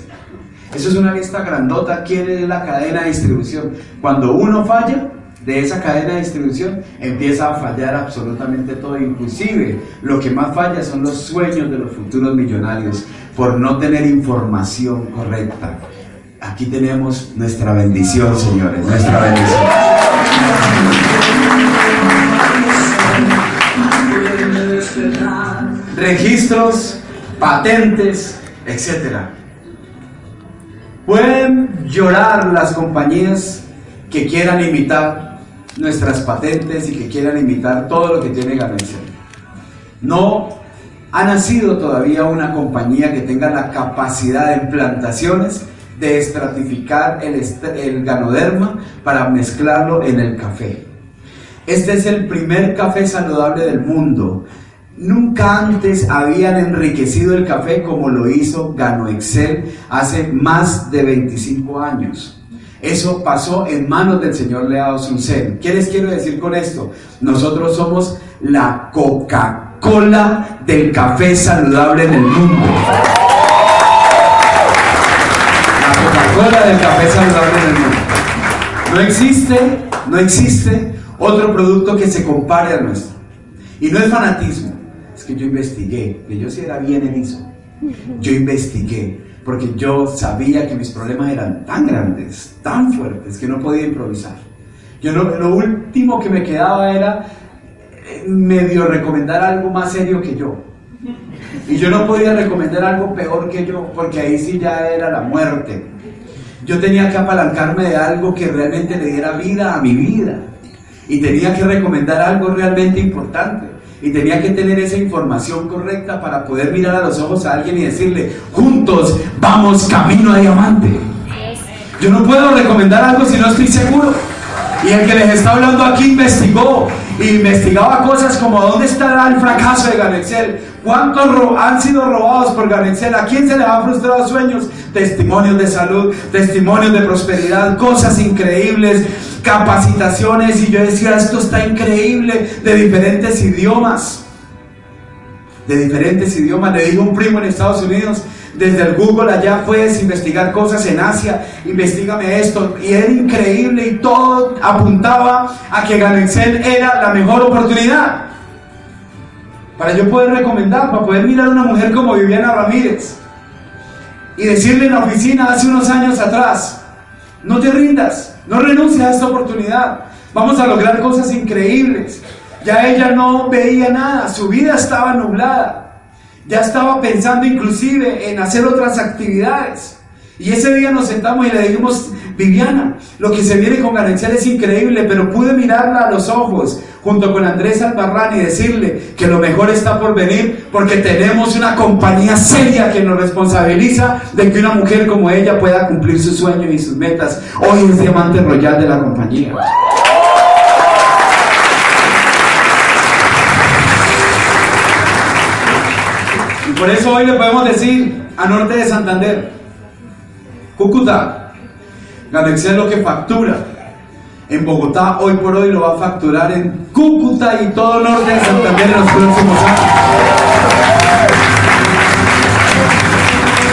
Eso es una lista grandota. ¿Quién es la cadena de distribución? Cuando uno falla de esa cadena de distribución, empieza a fallar absolutamente todo. Inclusive, lo que más falla son los sueños de los futuros millonarios por no tener información correcta. Aquí tenemos nuestra bendición, señores, nuestra bendición. Registros, patentes, etcétera. Pueden llorar las compañías que quieran imitar nuestras patentes y que quieran imitar todo lo que tiene ganancia. No ha nacido todavía una compañía que tenga la capacidad de plantaciones de estratificar el, el ganoderma para mezclarlo en el café. Este es el primer café saludable del mundo. Nunca antes habían enriquecido el café como lo hizo Gano Excel hace más de 25 años. Eso pasó en manos del señor Leado Suncel. ¿Qué les quiero decir con esto? Nosotros somos la Coca-Cola del café saludable en el mundo. La Coca-Cola del café saludable en el mundo. No existe, no existe otro producto que se compare a nuestro. Y no es fanatismo que yo investigué, que yo sí era bien en eso. Yo investigué, porque yo sabía que mis problemas eran tan grandes, tan fuertes, que no podía improvisar. Yo lo último que me quedaba era eh, medio recomendar algo más serio que yo. Y yo no podía recomendar algo peor que yo, porque ahí sí ya era la muerte. Yo tenía que apalancarme de algo que realmente le diera vida a mi vida. y tenía que recomendar algo realmente importante. Y tenía que tener esa información correcta para poder mirar a los ojos a alguien y decirle, juntos vamos camino a diamante. Yo no puedo recomendar algo si no estoy seguro. Y el que les está hablando aquí investigó, investigaba cosas como dónde estará el fracaso de Ganexel, cuántos han sido robados por Ganexel, a quién se les han frustrado sueños, testimonios de salud, testimonios de prosperidad, cosas increíbles, capacitaciones y yo decía, esto está increíble, de diferentes idiomas. De diferentes idiomas. Le dijo un primo en Estados Unidos, desde el Google allá puedes investigar cosas en Asia, investigame esto. Y era increíble y todo apuntaba a que Ganexel era la mejor oportunidad. Para yo poder recomendar, para poder mirar a una mujer como Viviana Ramírez y decirle en la oficina hace unos años atrás, no te rindas, no renuncies a esta oportunidad, vamos a lograr cosas increíbles. Ya ella no veía nada, su vida estaba nublada. Ya estaba pensando inclusive en hacer otras actividades. Y ese día nos sentamos y le dijimos, Viviana, lo que se viene con Ganexel es increíble, pero pude mirarla a los ojos junto con Andrés Albarrán y decirle que lo mejor está por venir porque tenemos una compañía seria que nos responsabiliza de que una mujer como ella pueda cumplir sus sueños y sus metas. Hoy es diamante royal de la compañía. Por eso hoy le podemos decir a norte de Santander, Cúcuta, Ganexel lo que factura en Bogotá hoy por hoy lo va a facturar en Cúcuta y todo norte de Santander en los próximos años.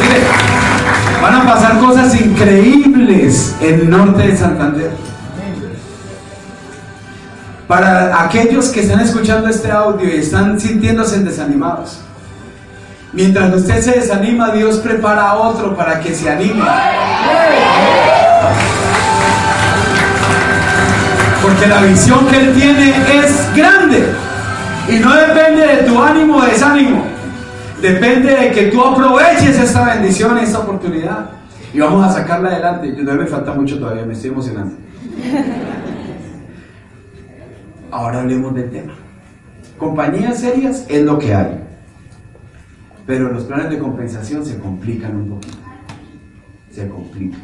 Mire, van a pasar cosas increíbles en el norte de Santander. Para aquellos que están escuchando este audio y están sintiéndose desanimados, Mientras usted se desanima, Dios prepara a otro para que se anime. Porque la visión que Él tiene es grande. Y no depende de tu ánimo o desánimo. Depende de que tú aproveches esta bendición, esta oportunidad. Y vamos a sacarla adelante. Yo no me falta mucho todavía, me estoy emocionando. Ahora hablemos del tema. Compañías serias es lo que hay. Pero los planes de compensación se complican un poquito. Se complican.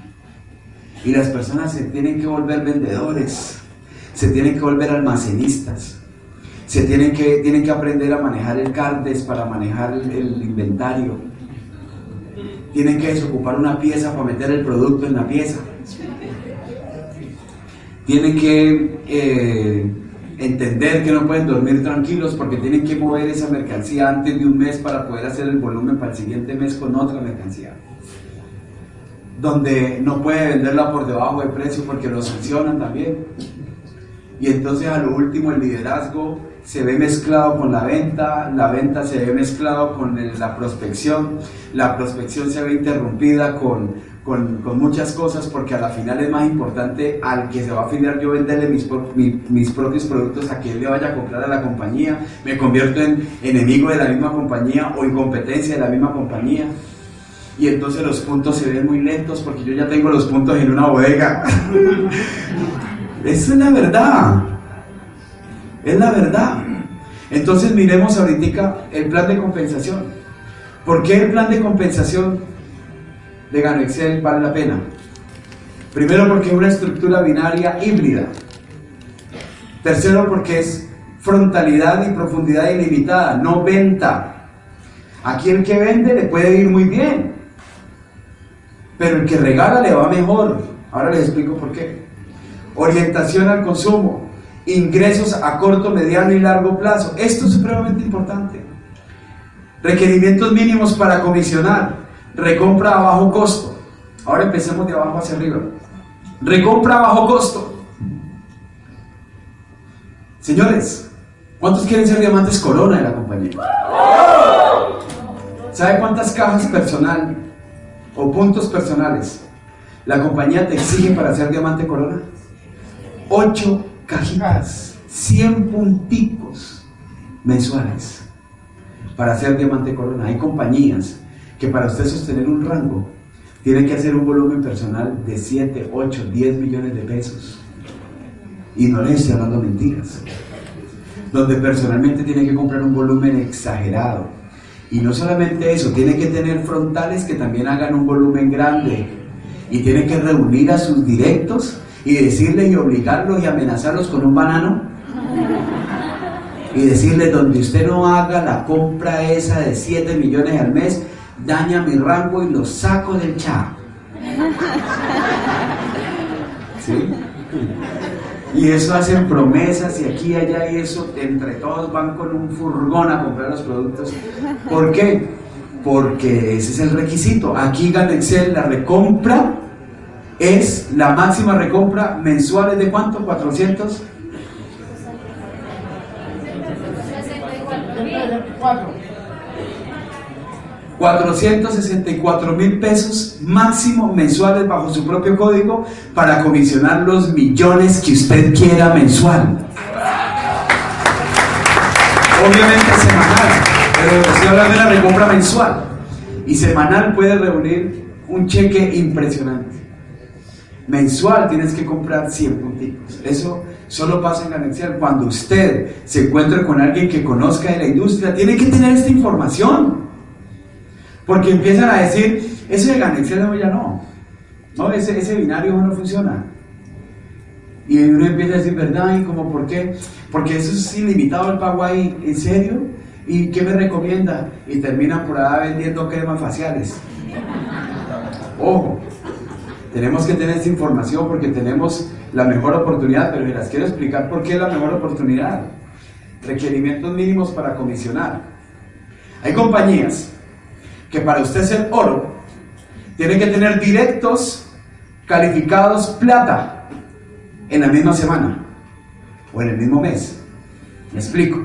Y las personas se tienen que volver vendedores, se tienen que volver almacenistas, se tienen que, tienen que aprender a manejar el CARDES para manejar el, inventario, tienen que desocupar una pieza para meter el producto en la pieza, tienen que eh, entender que no pueden dormir tranquilos porque tienen que mover esa mercancía antes de un mes para poder hacer el volumen para el siguiente mes con otra mercancía. Donde no puede venderla por debajo de precio porque lo sancionan también. Y entonces a lo último el liderazgo se ve mezclado con la venta, la venta se ve mezclado con la prospección, la prospección se ve interrumpida con, con, muchas cosas porque a la final es más importante al que se va a afiliar yo venderle mis, mis propios productos a él le vaya a comprar a la compañía, me convierto en enemigo de la misma compañía o en competencia de la misma compañía. Y entonces los puntos se ven muy lentos porque yo ya tengo los puntos en una bodega. Es la verdad. Es la verdad. Entonces miremos ahorita el plan de compensación. ¿Por qué el plan de compensación de Gano Excel vale la pena? Primero porque es una estructura binaria híbrida. Tercero porque es frontalidad y profundidad ilimitada, no venta. Aquí el que vende le puede ir muy bien, pero el que regala le va mejor. Ahora les explico por qué. Orientación al consumo, ingresos a corto, mediano y largo plazo. Esto es supremamente importante. Requerimientos mínimos para comisionar, recompra a bajo costo. Ahora empecemos de abajo hacia arriba. Recompra a bajo costo. Señores, ¿cuántos quieren ser diamantes corona de la compañía? ¿Sabe cuántas cajas personal o puntos personales la compañía te exige para ser diamante corona? Ocho cajitas, 100 punticos mensuales para hacer diamante corona. Hay compañías que para usted sostener un rango tienen que hacer un volumen personal de 7, 8, 10 millones de pesos. Y no les estoy hablando mentiras. Donde personalmente tiene que comprar un volumen exagerado. Y no solamente eso, tiene que tener frontales que también hagan un volumen grande. Y tiene que reunir a sus directos y decirles y obligarlos y amenazarlos con un banano. Y decirles, donde usted no haga la compra esa de 7 millones al mes, daña mi rango y lo saco del chat. ¿Sí? Y eso hacen promesas y aquí y allá y eso, entre todos van con un furgón a comprar los productos. ¿Por qué? Porque ese es el requisito. Aquí gana la recompra es la máxima recompra mensual es de cuánto? 400 464 mil pesos máximo mensuales bajo su propio código para comisionar los millones que usted quiera mensual. Obviamente semanal, pero estoy hablando de la recompra mensual. Y semanal puede reunir un cheque impresionante. Mensual tienes que comprar 100 puntitos. Eso solo pasa en Ganexial. Cuando usted se encuentre con alguien que conozca de la industria, tiene que tener esta información. Porque empiezan a decir, eso de no, ya no. No, ese, ese binario no funciona. Y uno empieza a decir, ¿verdad? ¿Y cómo por qué? Porque eso es ilimitado el pago ahí, ¿en serio? ¿Y qué me recomienda? Y terminan por ahí vendiendo cremas faciales. Ojo, tenemos que tener esta información porque tenemos la mejor oportunidad, pero les quiero explicar por qué es la mejor oportunidad. Requerimientos mínimos para comisionar. Hay compañías que para usted ser oro, tiene que tener directos calificados plata en la misma semana o en el mismo mes. Me explico.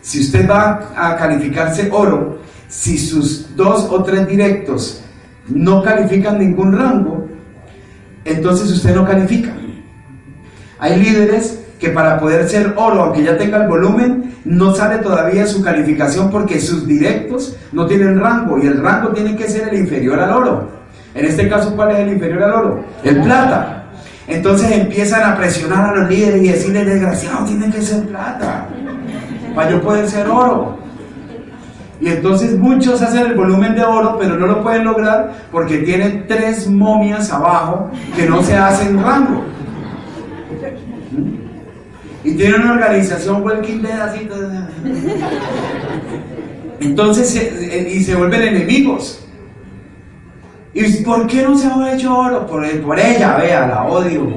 Si usted va a calificarse oro, si sus dos o tres directos no califican ningún rango, entonces usted no califica. Hay líderes que para poder ser oro, aunque ya tenga el volumen, no sale todavía su calificación porque sus directos no tienen rango y el rango tiene que ser el inferior al oro. En este caso, ¿cuál es el inferior al oro? El plata. Entonces empiezan a presionar a los líderes y decirles, desgraciado, tiene que ser plata para yo poder ser oro. Y entonces muchos hacen el volumen de oro, pero no lo pueden lograr porque tienen tres momias abajo que no se hacen rango. Y tienen una organización Walking Dead así. Entonces, y se vuelven enemigos. ¿Y por qué no se ha hecho oro? Por, por ella, vea, la odio.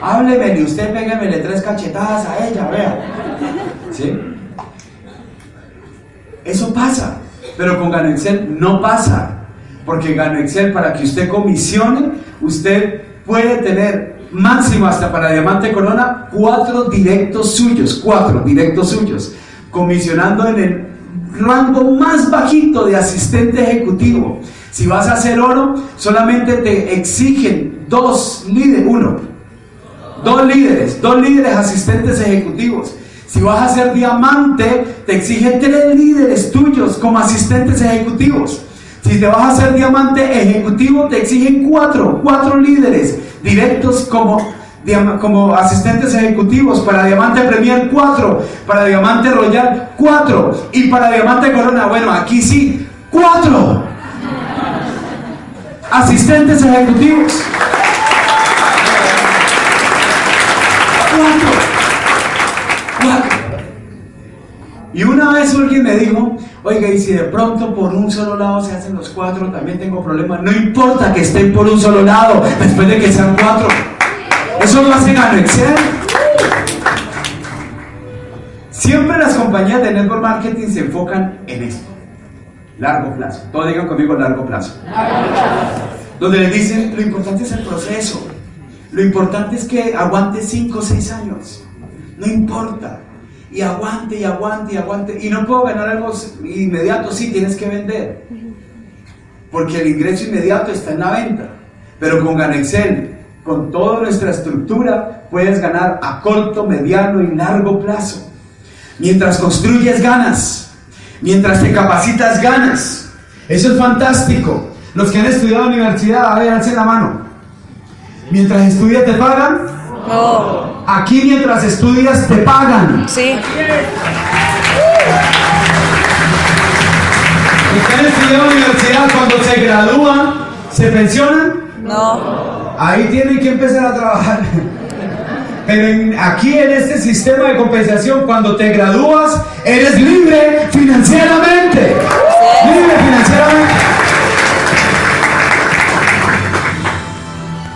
Hábleme y usted péguemele tres cachetadas a ella, vea. ¿Sí? Eso pasa, pero con Gano Excel no pasa. Porque Gano Excel, para que usted comisione, usted puede tener máximo hasta para Diamante Corona cuatro directos suyos, cuatro directos suyos, comisionando en el rango más bajito de asistente ejecutivo. Si vas a hacer oro, solamente te exigen dos líderes, uno, dos líderes, dos líderes asistentes ejecutivos. Si vas a ser diamante, te exigen tres líderes tuyos como asistentes ejecutivos. Si te vas a hacer diamante ejecutivo, te exigen cuatro, cuatro líderes directos como, como asistentes ejecutivos. Para diamante Premier, cuatro. Para diamante Royal, cuatro. Y para diamante Corona, bueno, aquí sí, cuatro. Asistentes ejecutivos. Cuatro. Y una vez alguien me dijo, Oiga, y si de pronto por un solo lado se hacen los cuatro, también tengo problemas. No importa que estén por un solo lado, después de que sean cuatro. Eso lo hacen a Excel. Siempre las compañías de network marketing se enfocan en esto. Largo plazo. Todos digan conmigo largo plazo. Donde les dicen, lo importante es el proceso. Lo importante es que aguante 5 o 6 años. No importa y aguante y aguante y aguante. Y no puedo ganar algo inmediato, sí, tienes que vender. Porque el ingreso inmediato está en la venta. Pero con Ganexel, con toda nuestra estructura, puedes ganar a corto, mediano y largo plazo. Mientras construyes ganas. Mientras te capacitas ganas. Eso es fantástico. Los que han estudiado en la universidad, a ver, la mano. Mientras estudias te pagan. No. Aquí mientras estudias te pagan. Sí. Ustedes en la universidad cuando se gradúan, se pensionan. No. Ahí tienen que empezar a trabajar. Pero en- aquí en este sistema de compensación, cuando te gradúas, eres libre financieramente. Libre financieramente.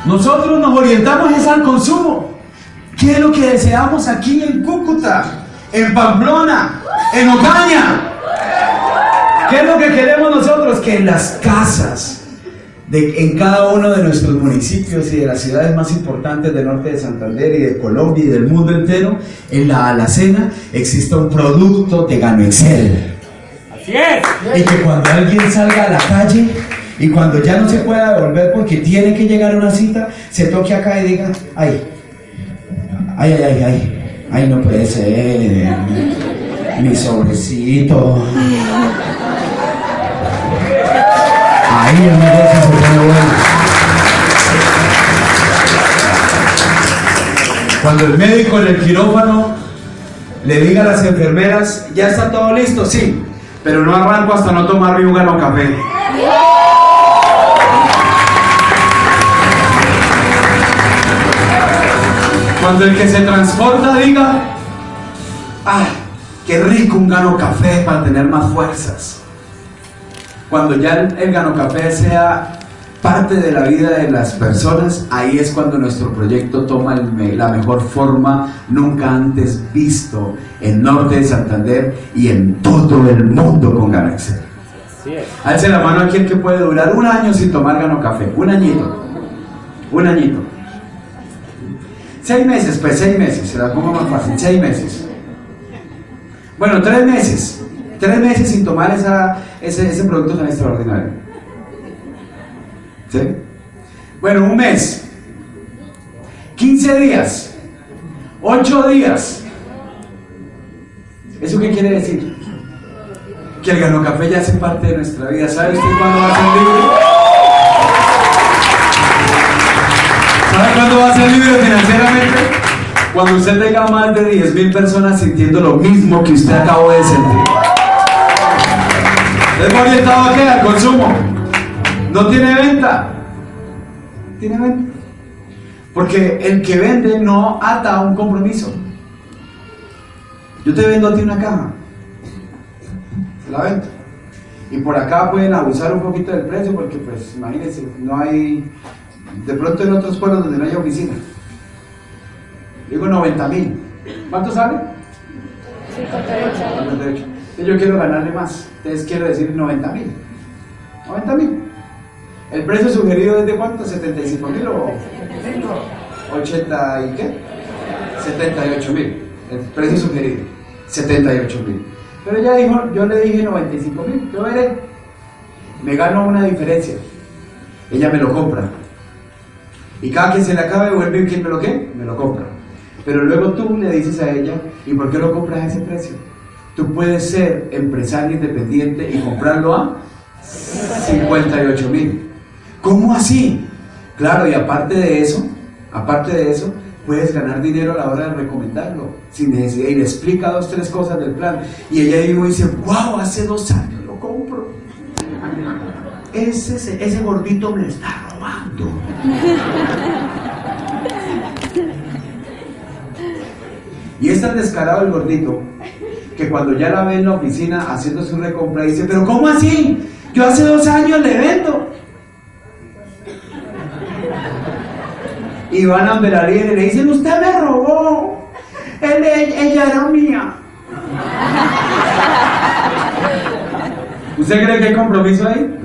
Nosotros nos orientamos es al consumo. ¿Qué es lo que deseamos aquí en Cúcuta, en Pamplona, en Ocaña? ¿Qué es lo que queremos nosotros? Que en las casas, de, en cada uno de nuestros municipios y de las ciudades más importantes del norte de Santander y de Colombia y del mundo entero, en la alacena exista un producto de Gano Excel. Así es. Y que cuando alguien salga a la calle y cuando ya no se pueda devolver porque tiene que llegar a una cita, se toque acá y diga, ay, ay, ay, ay, ay, ay, no puede ser, mi sobrecito. Ahí el negocio se pone bueno. Cuando el médico en el quirófano le diga a las enfermeras, ya está todo listo, sí, pero no arranco hasta no tomarme un galón café. Cuando el que se transporta diga, ah, qué rico un gano café para tener más fuerzas. Cuando ya el, el gano café sea parte de la vida de las personas, ahí es cuando nuestro proyecto toma el la mejor forma nunca antes visto en Norte de Santander y en todo el mundo con es. Alce la mano a quien que puede durar un año sin tomar gano café. Un añito. Un añito. Seis meses, pues seis meses. Se la pongo más fácil. Seis meses. Bueno, tres meses. Tres meses sin tomar ese, ese producto tan extraordinario. ¿Sí? Bueno, un mes. 15 días. 8 días. ¿Eso qué quiere decir? que el Gano Café ya hace parte de nuestra vida. ¿Sabe usted cuándo va a ser? ¿Sabe cuándo va a ser libre financieramente? Cuando usted tenga más de 10 mil personas sintiendo lo mismo que usted acabó de sentir. ¿Es orientado a qué? Al consumo. No tiene venta. Tiene venta. Porque el que vende no ata un compromiso. Yo te vendo a ti una caja la venta. Y por acá pueden abusar un poquito del precio porque pues imagínense, no hay, de pronto en otros pueblos donde no hay oficina. Digo 90 mil. ¿Cuánto sale? 58. Yo quiero ganarle más. Entonces quiero decir 90 mil. 90 mil. ¿El precio sugerido es de cuánto? ¿75 mil o 80 y qué? 78 mil. El precio sugerido. 78 mil. Pero ella dijo, yo le dije 95 mil. Yo veré. Me gano una diferencia. Ella me lo compra. Y cada que se le acabe, vuelve y ¿quién me lo qué? Me lo compra. Pero luego tú le dices a ella, ¿y por qué lo compras a ese precio? Tú puedes ser empresario independiente y comprarlo a 58 mil. ¿Cómo así? Claro, y aparte de eso, aparte de eso, puedes ganar dinero a la hora de recomendarlo, sin necesidad, y le explica dos, tres cosas del plan. Y ella dijo, dice, wow, hace dos años lo compro. Ese, ese gordito me está Y es tan descarado el gordito que cuando ya la ve en la oficina haciendo su recompra dice, pero ¿cómo así? Yo hace dos años le vendo. Y van a la líder y le dicen, usted me robó. Él, ella, ella era mía. ¿Usted cree que hay compromiso ahí?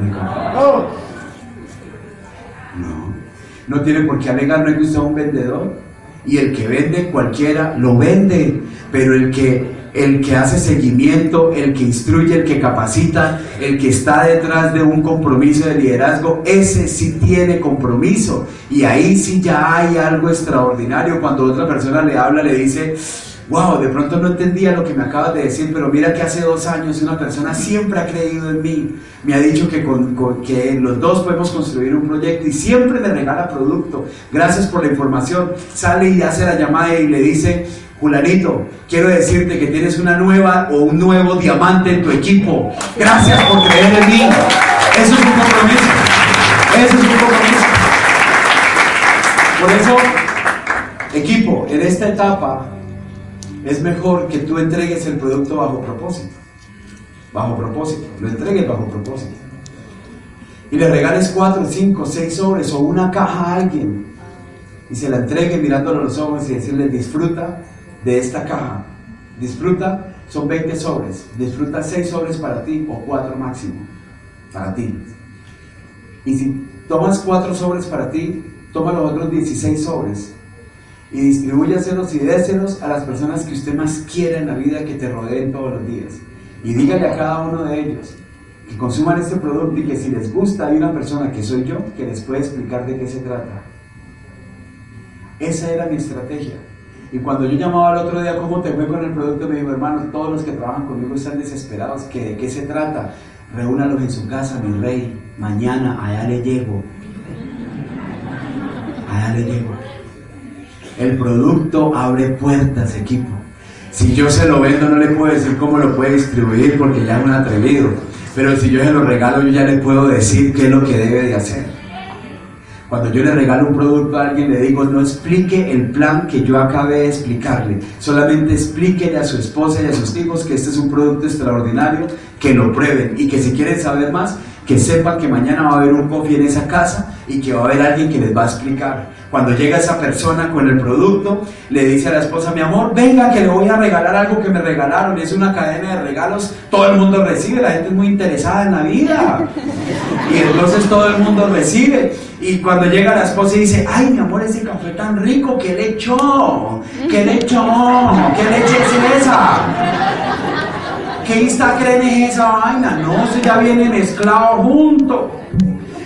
No. No. Tiene por qué alegar, no es que usted es un vendedor. Y el que vende cualquiera lo vende. Pero el que, el que hace seguimiento, el que instruye, el que capacita, el que está detrás de un compromiso de liderazgo, ese sí tiene compromiso. Y ahí sí ya hay algo extraordinario. Cuando otra persona le habla, le dice, wow, de pronto no entendía lo que me acabas de decir, pero mira que hace dos años una persona siempre ha creído en mí, me ha dicho que, con, que los dos podemos construir un proyecto y siempre me regala producto. Gracias por la información. Sale y hace la llamada y le dice, Julanito, quiero decirte que tienes una nueva o un nuevo diamante en tu equipo. Gracias por creer en mí. Eso es un compromiso. Eso es un compromiso. Por eso, equipo, en esta etapa es mejor que tú entregues el producto bajo propósito. Bajo propósito. Lo entregues bajo propósito. Y le regales cuatro, cinco, seis sobres o una caja a alguien. Y se la entregue mirándolo a los ojos y decirle disfruta de esta caja. Disfruta, son 20 sobres. Disfruta seis sobres para ti o cuatro máximo. Para ti. Y si tomas cuatro sobres para ti, toma los otros 16 sobres y distribúyaselos y déselos a las personas que usted más quiere en la vida que te rodeen todos los días. Y dígale a cada uno de ellos que consuman este producto y que si les gusta hay una persona que soy yo que les puede explicar de qué se trata. Esa era mi estrategia. Y cuando yo llamaba el otro día, ¿cómo te fue con el producto? Me dijo, hermano, todos los que trabajan conmigo están desesperados. ¿Que ¿De qué se trata? Reúnalos en su casa, mi rey. Mañana allá le llego. Allá le llego. El producto abre puertas, equipo. Si yo se lo vendo, no le puedo decir cómo lo puede distribuir porque ya es un atrevido. Pero si yo se lo regalo, yo ya le puedo decir qué es lo que debe de hacer. Cuando yo le regalo un producto a alguien, le digo, no explique el plan que yo acabé de explicarle. Solamente explíquele a su esposa y a sus hijos que este es un producto extraordinario, que lo prueben y que si quieren saber más, que sepan que mañana va a haber un coffee en esa casa y que va a haber alguien que les va a explicar. Cuando llega esa persona con el producto, le dice a la esposa, mi amor, venga que le voy a regalar algo que me regalaron. Es una cadena de regalos, todo el mundo recibe, la gente es muy interesada en la vida. Y entonces todo el mundo recibe. Y cuando llega la esposa y dice, ay, mi amor, ese café tan rico, ¿qué le echó? ¿Qué le echó? ¿Qué leche es esa? ¿Qué creen es esa vaina? No, ya viene mezclado junto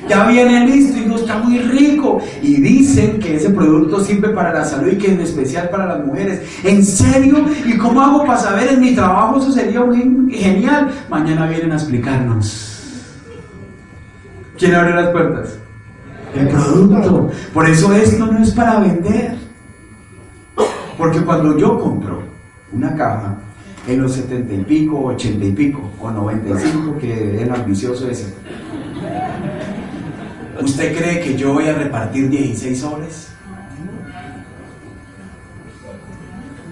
ya viene listo y no está muy rico. Y dicen que ese producto sirve para la salud y que en especial para las mujeres. ¿En serio? ¿Y cómo hago para saber en mi trabajo? Eso sería muy genial. Mañana vienen a explicarnos. ¿Quién abre las puertas? El producto. Por eso esto no es para vender. Porque cuando yo compro una caja en los setenta y pico, ochenta y pico o noventa y cinco, que es ambicioso ese, ¿Usted cree que yo voy a repartir 16 sobres?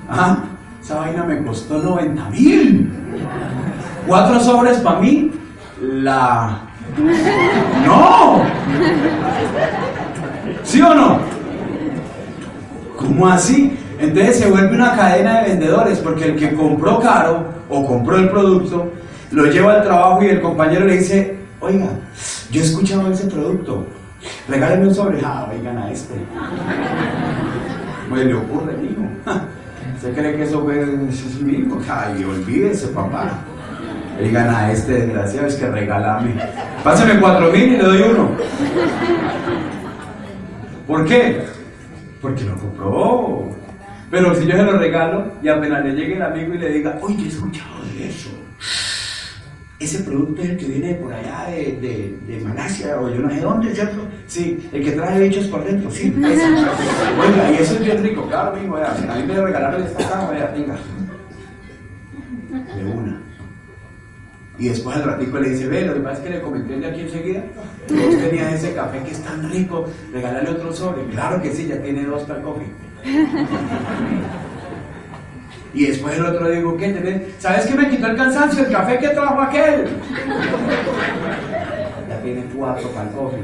Ah, esa vaina me costó 90 mil. Cuatro sobres para mí. La... No. ¿Sí o no? ¿Cómo así? Entonces se vuelve una cadena de vendedores porque el que compró caro o compró el producto lo lleva al trabajo y el compañero le dice, oiga, yo he escuchado ese producto, regáleme un sobre, ah, oigan a este. Pues le ocurre, hijo. ¿Usted cree que eso es, mi hijo? Ay, olvídese, papá. Oigan a este desgraciado, es que regálame. Páseme cuatro mil y le doy uno. ¿Por qué? Porque lo compró. Pero si yo se lo regalo y apenas le llegue el amigo y le diga, oye, he escuchado de eso ese producto es el que viene por allá de, de, Malasia o yo no sé dónde, ¿cierto? Sí, el que trae bichos por dentro, sí. Oiga, y eso es bien rico, claro, amigo, a mí me regalaron esta caja, vaya, venga. De una. Y después al ratico le dice, ve, lo pasa es que le comenté de aquí enseguida, vos tenías ese café que es tan rico, regálale otro sobre. Claro que sí, ya tiene dos para el coffee. Y después el otro digo, ¿qué tenés? ¿Sabes qué me quitó el cansancio? El café que trajo aquel. Ya tiene cuatro para el coffee.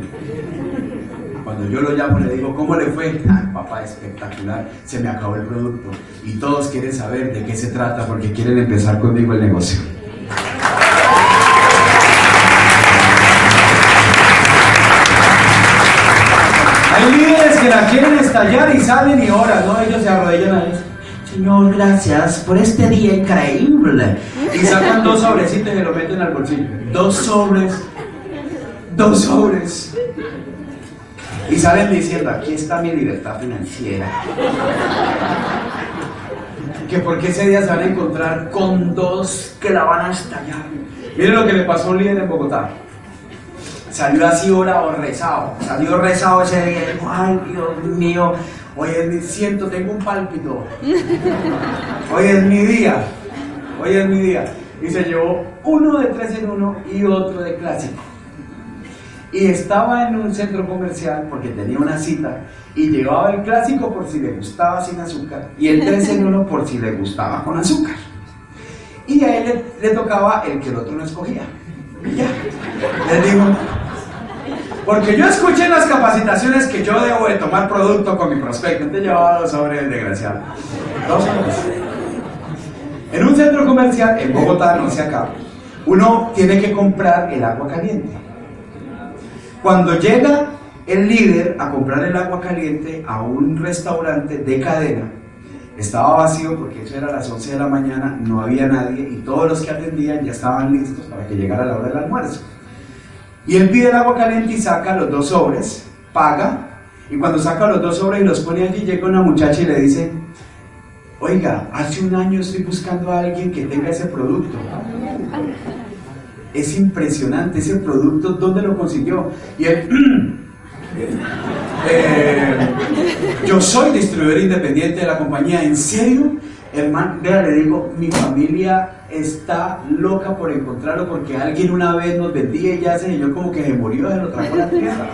Cuando yo lo llamo le digo, ¿cómo le fue? Ah, papá, espectacular. Se me acabó el producto. Y todos quieren saber de qué se trata porque quieren empezar conmigo el negocio. Hay líderes que la quieren estallar y salen y oran, ¿no? Ellos se arrodillan ahí. Señor, gracias por este día increíble. Y sacan dos sobrecitos y lo meten al bolsillo. Dos sobres. Dos sobres. Y salen diciendo, aquí está mi libertad financiera. que porque ese día se van a encontrar con dos que la van a estallar. Miren lo que le pasó a un líder en Bogotá. Salió así orado, rezado. Salió rezado ese día y dijo, ay Dios mío, hoy es mi, siento, tengo un pálpito. Hoy es mi día. Hoy es mi día. Y se llevó uno de tres en uno y otro de clásico. Y estaba en un centro comercial porque tenía una cita y llevaba el clásico por si le gustaba sin azúcar y el 3 en 1 por si le gustaba con azúcar. Y a él le, le tocaba el que el otro no escogía. Y ya. Les digo, porque yo escuché las capacitaciones que yo debo de tomar producto con mi prospecto. Entonces llevaba dos sobres el desgraciado. Dos. En un centro comercial, en Bogotá, no sé acá, uno tiene que comprar el agua caliente. Cuando llega el líder a comprar el agua caliente a un restaurante de cadena, estaba vacío porque eso era las 11 de la mañana, no había nadie y todos los que atendían ya estaban listos para que llegara la hora del almuerzo. Y él pide el agua caliente y saca los dos sobres, paga, y cuando saca los dos sobres y los pone allí, llega una muchacha y le dice, oiga, hace un año estoy buscando a alguien que tenga ese producto. Es impresionante ese producto, ¿dónde lo consiguió? Y él, eh, yo soy distribuidor independiente de la compañía, ¿en serio? Hermano, vea, le digo, mi familia está loca por encontrarlo porque alguien una vez nos vendía y ya se yo como que se murió, se lo trajo la tierra.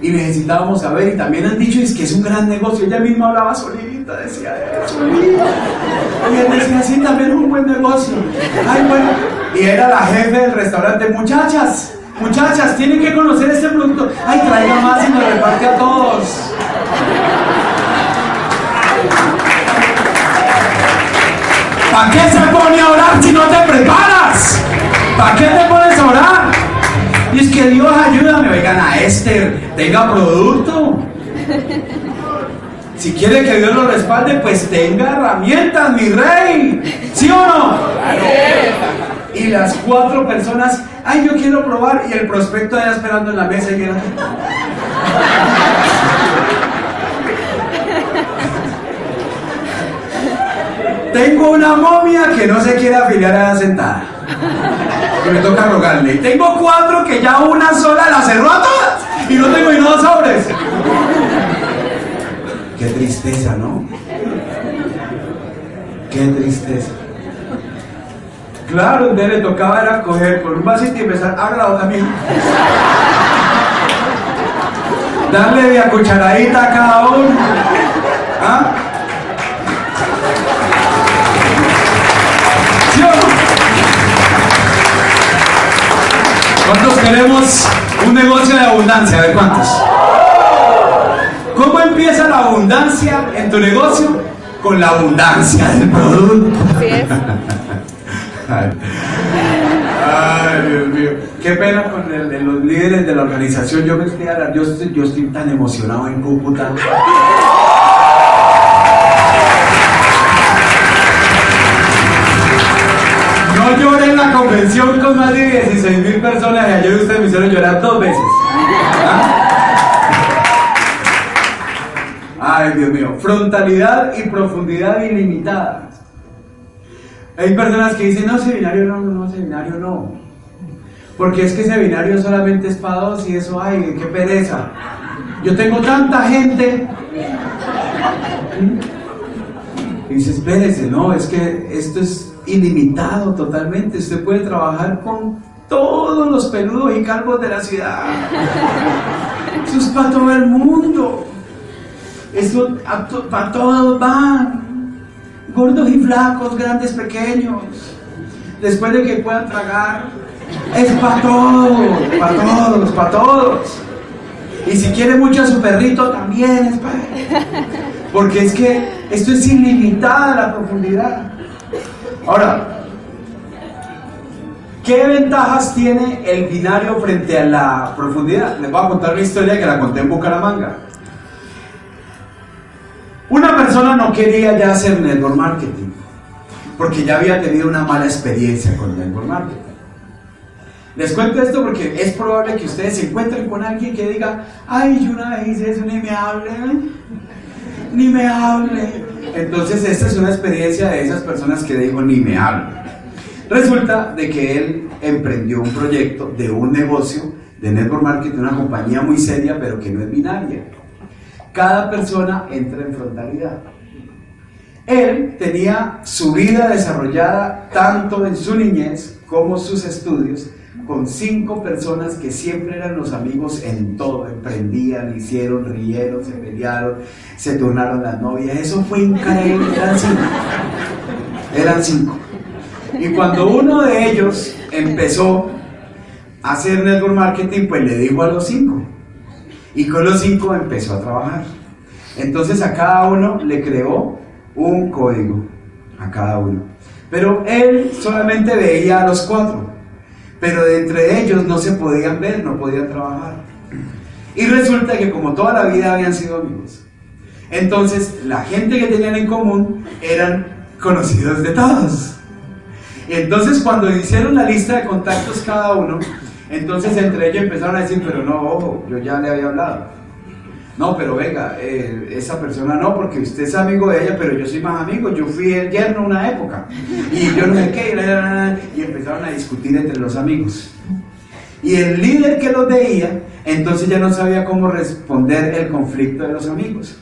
Y necesitábamos saber, y también han dicho es que es un gran negocio, ella misma hablaba solita, decía, eh, solita. Y él decía, sí, también es un buen negocio. Ay, bueno. Y era la jefe del restaurante, muchachas, muchachas, tienen que conocer este producto. Ay, traiga más y me reparte a todos. ¿Para qué se pone a orar si no te preparas? ¿Para qué te pones a orar? Y es que Dios ayúdame, oigan a Esther, tenga producto. Si quiere que Dios lo respalde, pues tenga herramientas, mi rey. ¿Sí o no? Y las cuatro personas, ay, yo quiero probar. Y el prospecto allá esperando en la mesa y era. Tengo una momia que no se quiere afiliar a la sentada. Me toca rogarle. Y tengo cuatro que ya una sola la cerró a todas. Y no tengo ni dos sobres. Qué tristeza, ¿no? Qué tristeza. Claro, donde le tocaba era coger con un vasito y empezar, abra la boca mía. Darle de a cucharadita a cada uno. ¿Ah? ¿Cuántos queremos un negocio de abundancia? ¿De cuántos? ¿Cómo empieza la abundancia en tu negocio? Con la abundancia del producto. Así es. Ay, Dios mío. Qué pena con el- el- los líderes de la organización. Yo me estoy, yo estoy, yo estoy tan emocionado en Cúcuta. No lloré en la convención con más de 16 mil personas y ayer ustedes me hicieron llorar dos veces. ¿Ah? Ay, Dios mío. Frontalidad y profundidad ilimitada. Hay personas que dicen, no, seminario no, no, seminario no. Porque es que seminario solamente es para dos y eso, ay, qué pereza. Yo tengo tanta gente. ¿Mm? Y dice, espérese, no, es que esto es ilimitado totalmente. Usted puede trabajar con todos los peludos y calvos de la ciudad. Eso es para todo el mundo. Eso para todos van gordos y flacos, grandes, pequeños, después de que puedan tragar, es para todos, para todos, para todos. Y si quiere mucho a su perrito, también es para él. Porque es que esto es ilimitada la profundidad. Ahora, ¿qué ventajas tiene el binario frente a la profundidad? Les voy a contar una historia que la conté en Bucaramanga. Una persona no quería ya hacer network marketing porque ya había tenido una mala experiencia con network marketing. Les cuento esto porque es probable que ustedes se encuentren con alguien que diga, ay, yo una vez hice eso, ni me hable, ni me hable. Entonces esta es una experiencia de esas personas que dijo ni me hablo. Resulta de que él emprendió un proyecto de un negocio de network marketing, una compañía muy seria pero que no es binaria. Cada persona entra en frontalidad. Él tenía su vida desarrollada tanto en su niñez como sus estudios con cinco personas que siempre eran los amigos en todo, emprendían, hicieron, rieron, se pelearon, se turnaron las novias, eso fue increíble, eran cinco, eran cinco. Y cuando uno de ellos empezó a hacer network marketing, pues le dijo a los cinco, y con los cinco empezó a trabajar. Entonces a cada uno le creó un código, a cada uno. Pero él solamente veía a los cuatro pero de entre ellos no se podían ver, no podían trabajar. Y resulta que como toda la vida habían sido amigos, entonces la gente que tenían en común eran conocidos de todos. Entonces cuando hicieron la lista de contactos cada uno, entonces entre ellos empezaron a decir, pero no, ojo, yo ya le había hablado. No, pero venga, eh, esa persona no, porque usted es amigo de ella, pero yo soy más amigo. Yo fui el yerno una época. Y yo no sé qué. Y empezaron a discutir entre los amigos. Y el líder que los veía, entonces ya no sabía cómo responder el conflicto de los amigos.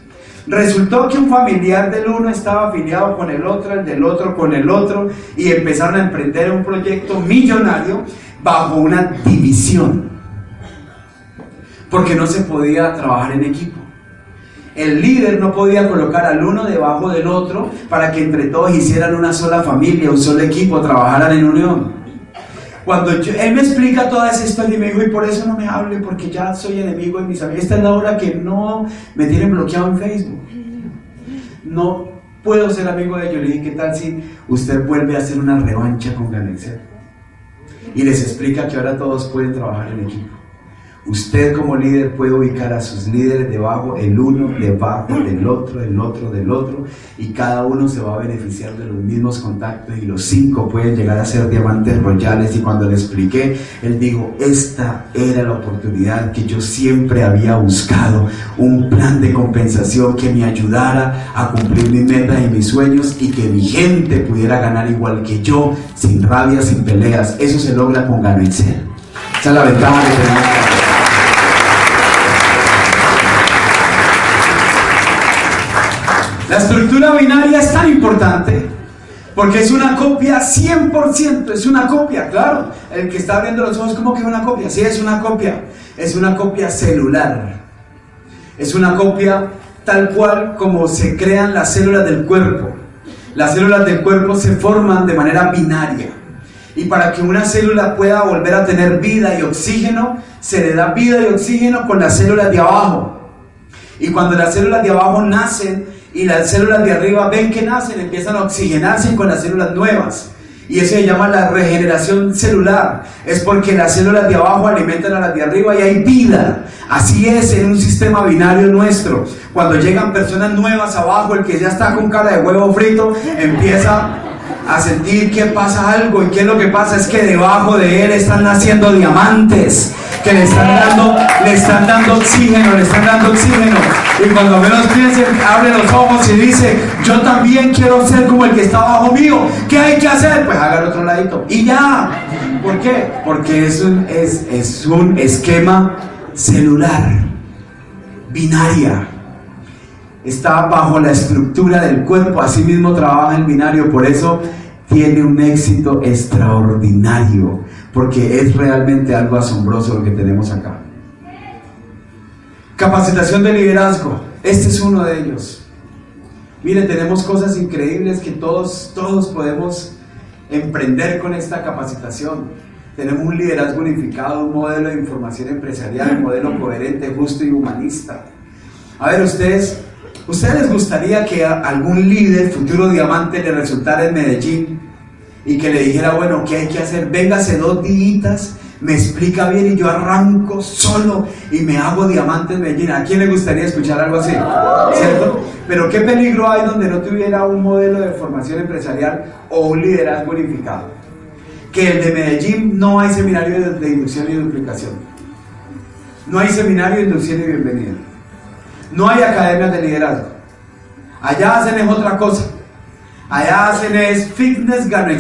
Resultó que un familiar del uno estaba afiliado con el otro, el del otro con el otro, y empezaron a emprender un proyecto millonario bajo una división porque no se podía trabajar en equipo. El líder no podía colocar al uno debajo del otro para que entre todos hicieran una sola familia, un solo equipo, trabajaran en unión. Cuando él me explica toda esa historia y me dijo, y por eso no me hable, porque ya soy enemigo de mis amigos. Esta es la hora que no me tienen bloqueado en Facebook. No puedo ser amigo de ellos. Le dije, ¿qué tal si usted vuelve a hacer una revancha con Ganexer? Y les explica que ahora todos pueden trabajar en equipo. Usted como líder puede ubicar a sus líderes debajo, el uno debajo del otro, el otro del otro, y cada uno se va a beneficiar de los mismos contactos y los cinco pueden llegar a ser diamantes royales. Y cuando le expliqué, él dijo, esta era la oportunidad que yo siempre había buscado, un plan de compensación que me ayudara a cumplir mis metas y mis sueños y que mi gente pudiera ganar igual que yo, sin rabia, sin peleas. Eso se logra con ganar Esa es la ventaja que tenemos. La estructura binaria es tan importante porque es una copia 100%, es una copia, claro. El que está abriendo los ojos, ¿cómo que es una copia? Sí, es una copia. Es una copia celular. Es una copia tal cual como se crean las células del cuerpo. Las células del cuerpo se forman de manera binaria. Y para que una célula pueda volver a tener vida y oxígeno, se le da vida y oxígeno con las células de abajo. Y cuando las células de abajo nacen, y las células de arriba ven que nacen, empiezan a oxigenarse con las células nuevas. Y eso se llama la regeneración celular. Es porque las células de abajo alimentan a las de arriba y hay vida. Así es en un sistema binario nuestro. Cuando llegan personas nuevas abajo, el que ya está con cara de huevo frito empieza a sentir que pasa algo. ¿Y qué es lo que pasa? Es que debajo de él están naciendo diamantes que le están dando, le están dando oxígeno, le están dando oxígeno. Y cuando menos piensen, abre los ojos y dice, yo también quiero ser como el que está abajo mío. ¿Qué hay que hacer? Pues haga el otro ladito. Y ya. ¿Por qué? Porque es un, es, es un esquema celular, binaria. Está bajo la estructura del cuerpo, así mismo trabaja el binario, por eso tiene un éxito extraordinario porque es realmente algo asombroso lo que tenemos acá. Capacitación de liderazgo, este es uno de ellos. Miren, tenemos cosas increíbles que todos, todos podemos emprender con esta capacitación. Tenemos un liderazgo unificado, un modelo de información empresarial, un modelo coherente, justo y humanista. A ver, ustedes, ¿ustedes les gustaría que algún líder, futuro diamante, le resultara en Medellín y que le dijera, bueno, ¿qué hay que hacer? Véngase dos días, me explica bien y yo arranco solo y me hago diamante en Medellín. ¿A quién le gustaría escuchar algo así? ¿Cierto? Pero qué peligro hay donde no tuviera un modelo de formación empresarial o un liderazgo unificado. Que el de Medellín no hay seminario de, inducción y duplicación. No hay seminario de inducción y bienvenida. No hay academias de liderazgo. Allá hacen es otra cosa. Allá hacen es fitness gano.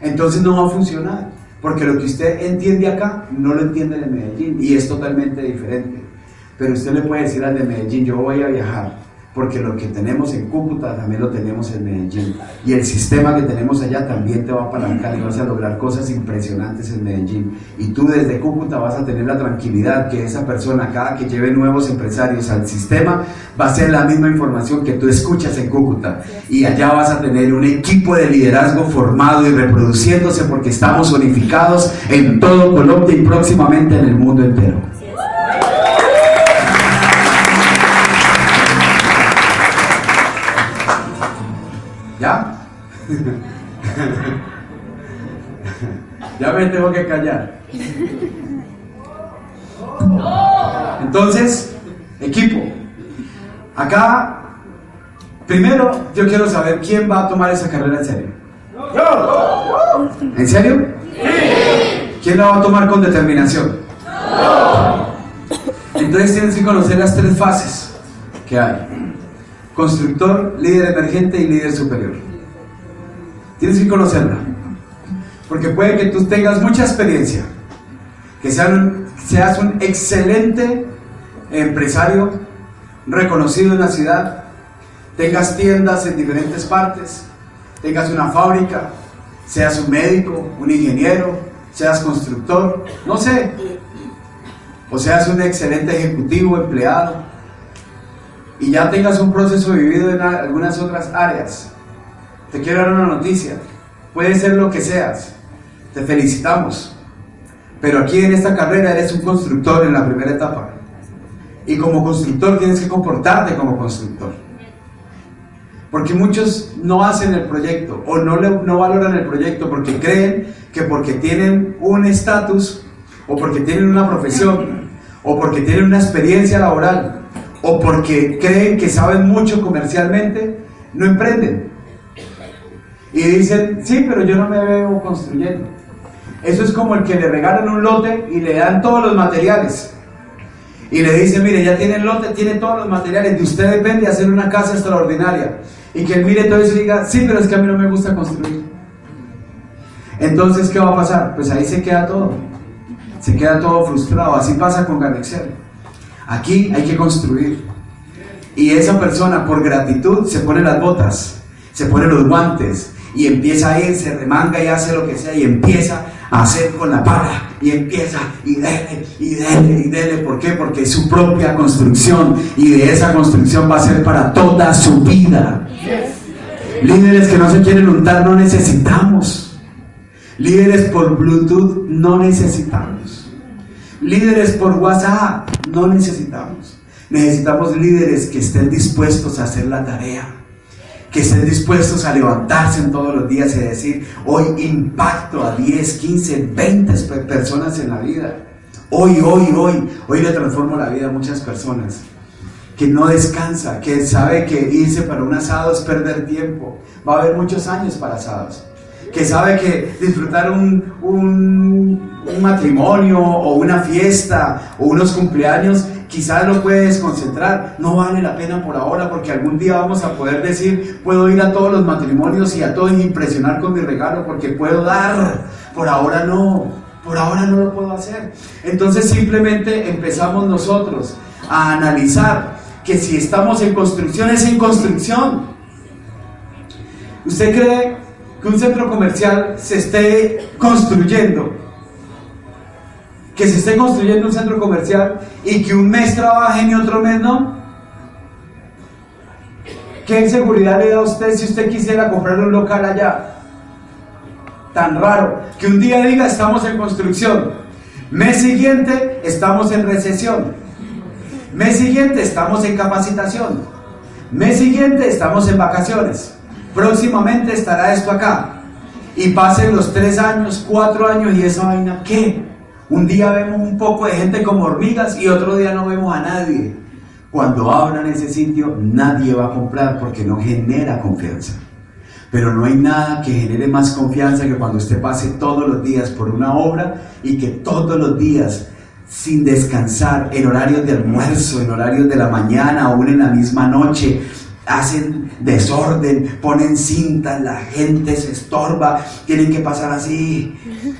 Entonces no va a funcionar. Porque lo que usted entiende acá no lo entiende en Medellín y es totalmente diferente. Pero usted le puede decir al de Medellín, yo voy a viajar porque lo que tenemos en Cúcuta también lo tenemos en Medellín. Y el sistema que tenemos allá también te va a apalancar y vas a lograr cosas impresionantes en Medellín. Y tú desde Cúcuta vas a tener la tranquilidad que esa persona, cada que lleve nuevos empresarios al sistema, va a ser la misma información que tú escuchas en Cúcuta. Y allá vas a tener un equipo de liderazgo formado y reproduciéndose porque estamos unificados en todo Colombia y próximamente en el mundo entero. ¿Ya? me tengo que callar. Entonces, equipo. Acá, primero yo quiero saber quién va a tomar esa carrera en serio. ¿En serio? ¿Quién la va a tomar con determinación? Entonces tienes que conocer las tres fases que hay constructor, líder emergente y líder superior. Tienes que conocerla. Porque puede que tú tengas mucha experiencia, que seas un excelente empresario reconocido en la ciudad, tengas tiendas en diferentes partes, tengas una fábrica, seas un médico, un ingeniero, seas constructor, no sé, o seas un excelente ejecutivo, empleado, y ya tengas un proceso vivido en algunas otras áreas, te quiero dar una noticia. Puede ser lo que seas. Te felicitamos. Pero aquí en esta carrera eres un constructor en la primera etapa. Y como constructor tienes que comportarte como constructor. Porque muchos no hacen el proyecto o no, no valoran el proyecto porque creen que porque tienen un estatus o porque tienen una profesión o porque tienen una experiencia laboral o porque creen que saben mucho comercialmente, no emprenden. Y dicen, sí, pero yo no me veo construyendo. Eso es como el que le regalan un lote y le dan todos los materiales. Y le dicen, mire, ya tiene el lote, tiene todos los materiales, de usted depende hacer una casa extraordinaria. Y que él mire todo eso y diga, sí, pero es que a mí no me gusta construir. Entonces, ¿qué va a pasar? Pues ahí se queda todo. Se queda todo frustrado. Así pasa con Ganexel. Aquí hay que construir. Y esa persona por gratitud se pone las botas, se pone los guantes y empieza a ir, se remanga y hace lo que sea y empieza a hacer con la pala y empieza y dele y dele y dele. ¿Por qué? Porque es su propia construcción y de esa construcción va a ser para toda su vida. Líderes que no se quieren untar no necesitamos. Líderes por Bluetooth no necesitamos. Líderes por WhatsApp no necesitamos. Necesitamos líderes que estén dispuestos a hacer la tarea, que estén dispuestos a levantarse en todos los días y decir, hoy impacto a 10, 15, 20 personas en la vida. Hoy, hoy, hoy, hoy le transformo la vida a muchas personas. Que no descansa, que sabe que irse para un asado es perder tiempo. Va a haber muchos años para asados que sabe que disfrutar un, un, matrimonio o una fiesta o unos cumpleaños quizás lo puede desconcentrar, no vale la pena por ahora porque algún día vamos a poder decir, puedo ir a todos los matrimonios y a todos impresionar con mi regalo porque puedo dar, por ahora no, por ahora no lo puedo hacer. Entonces simplemente empezamos nosotros a analizar que si estamos en construcción es en construcción. ¿Usted cree que un centro comercial se esté construyendo, que se esté construyendo un centro comercial y que un mes trabaje y otro mes no? ¿Qué inseguridad le da a usted si usted quisiera comprar un local allá? Tan raro. Que un día diga estamos en construcción. Mes siguiente estamos en recesión. Mes siguiente estamos en capacitación. Mes siguiente estamos en vacaciones próximamente estará esto acá. Y pasen los tres años, cuatro años y esa vaina, ¿qué? Un día vemos un poco de gente como hormigas y otro día no vemos a nadie. Cuando abran ese sitio, nadie va a comprar porque no genera confianza. Pero no hay nada que genere más confianza que cuando usted pase todos los días por una obra y que todos los días sin descansar, en horarios de almuerzo, en horarios de la mañana, aún en la misma noche, hacen desorden, ponen cintas, la gente se estorba, tienen que pasar así,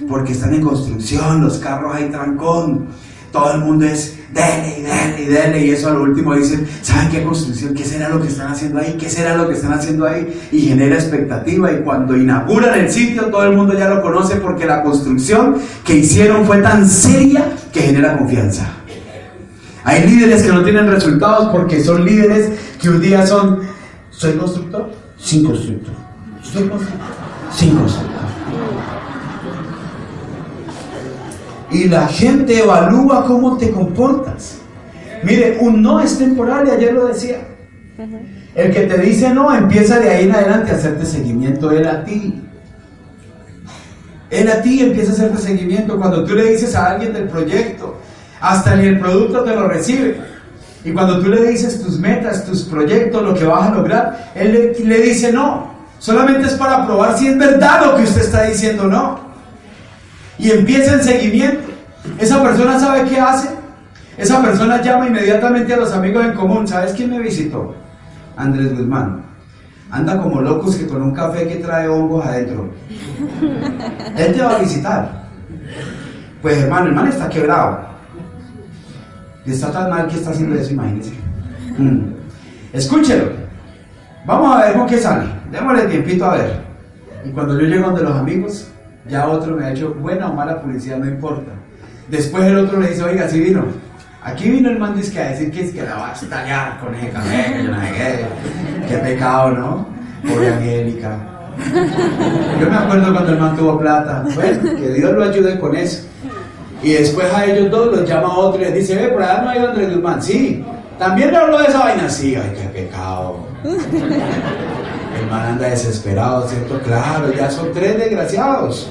porque están en construcción, los carros hay trancón, todo el mundo es dele y dele y dele, y eso al último dicen, ¿saben qué construcción? ¿Qué será lo que están haciendo ahí? ¿Qué será lo que están haciendo ahí? Y genera expectativa, y cuando inauguran el sitio, todo el mundo ya lo conoce porque la construcción que hicieron fue tan seria que genera confianza. Hay líderes que no tienen resultados porque son líderes que un día son, ¿soy constructor? Sin constructor. ¿Soy constructor? Sin constructor. Y la gente evalúa cómo te comportas. Mire, un no es temporal y ayer lo decía. El que te dice no empieza de ahí en adelante a hacerte seguimiento él a ti. Él a ti empieza a hacerte seguimiento cuando tú le dices a alguien del proyecto, hasta ni el producto te lo recibe. Y cuando tú le dices tus metas, tus proyectos, lo que vas a lograr, él le, dice no. Solamente es para probar si es verdad lo que usted está diciendo no. Y empieza el seguimiento. Esa persona sabe qué hace. Esa persona llama inmediatamente a los amigos en común. ¿Sabes quién me visitó? Andrés Guzmán. Anda como locos que con un café que trae hongos adentro. Él te va a visitar. Pues hermano, hermano está quebrado está tan mal que está haciendo eso, imagínense. Mm. Escúchelo. Vamos a ver con qué sale. Démosle tiempito a ver. Y cuando yo llego donde los amigos, ya otro me ha hecho buena o mala publicidad, no importa. Después el otro le dice, oiga, si vino. Aquí vino el man que a decir que es que la va a estallar con ese café, yo no sé. Qué pecado, ¿no? Pobre Angélica. Yo me acuerdo cuando el man tuvo plata. Bueno, que Dios lo ayude con eso. Y después a ellos dos los llama otro y les dice, ve, por allá no hay Andrés Guzmán. Sí, también le habló de esa vaina. Sí, ay, qué pecado. El man anda desesperado, ¿cierto? Claro, ya son tres desgraciados.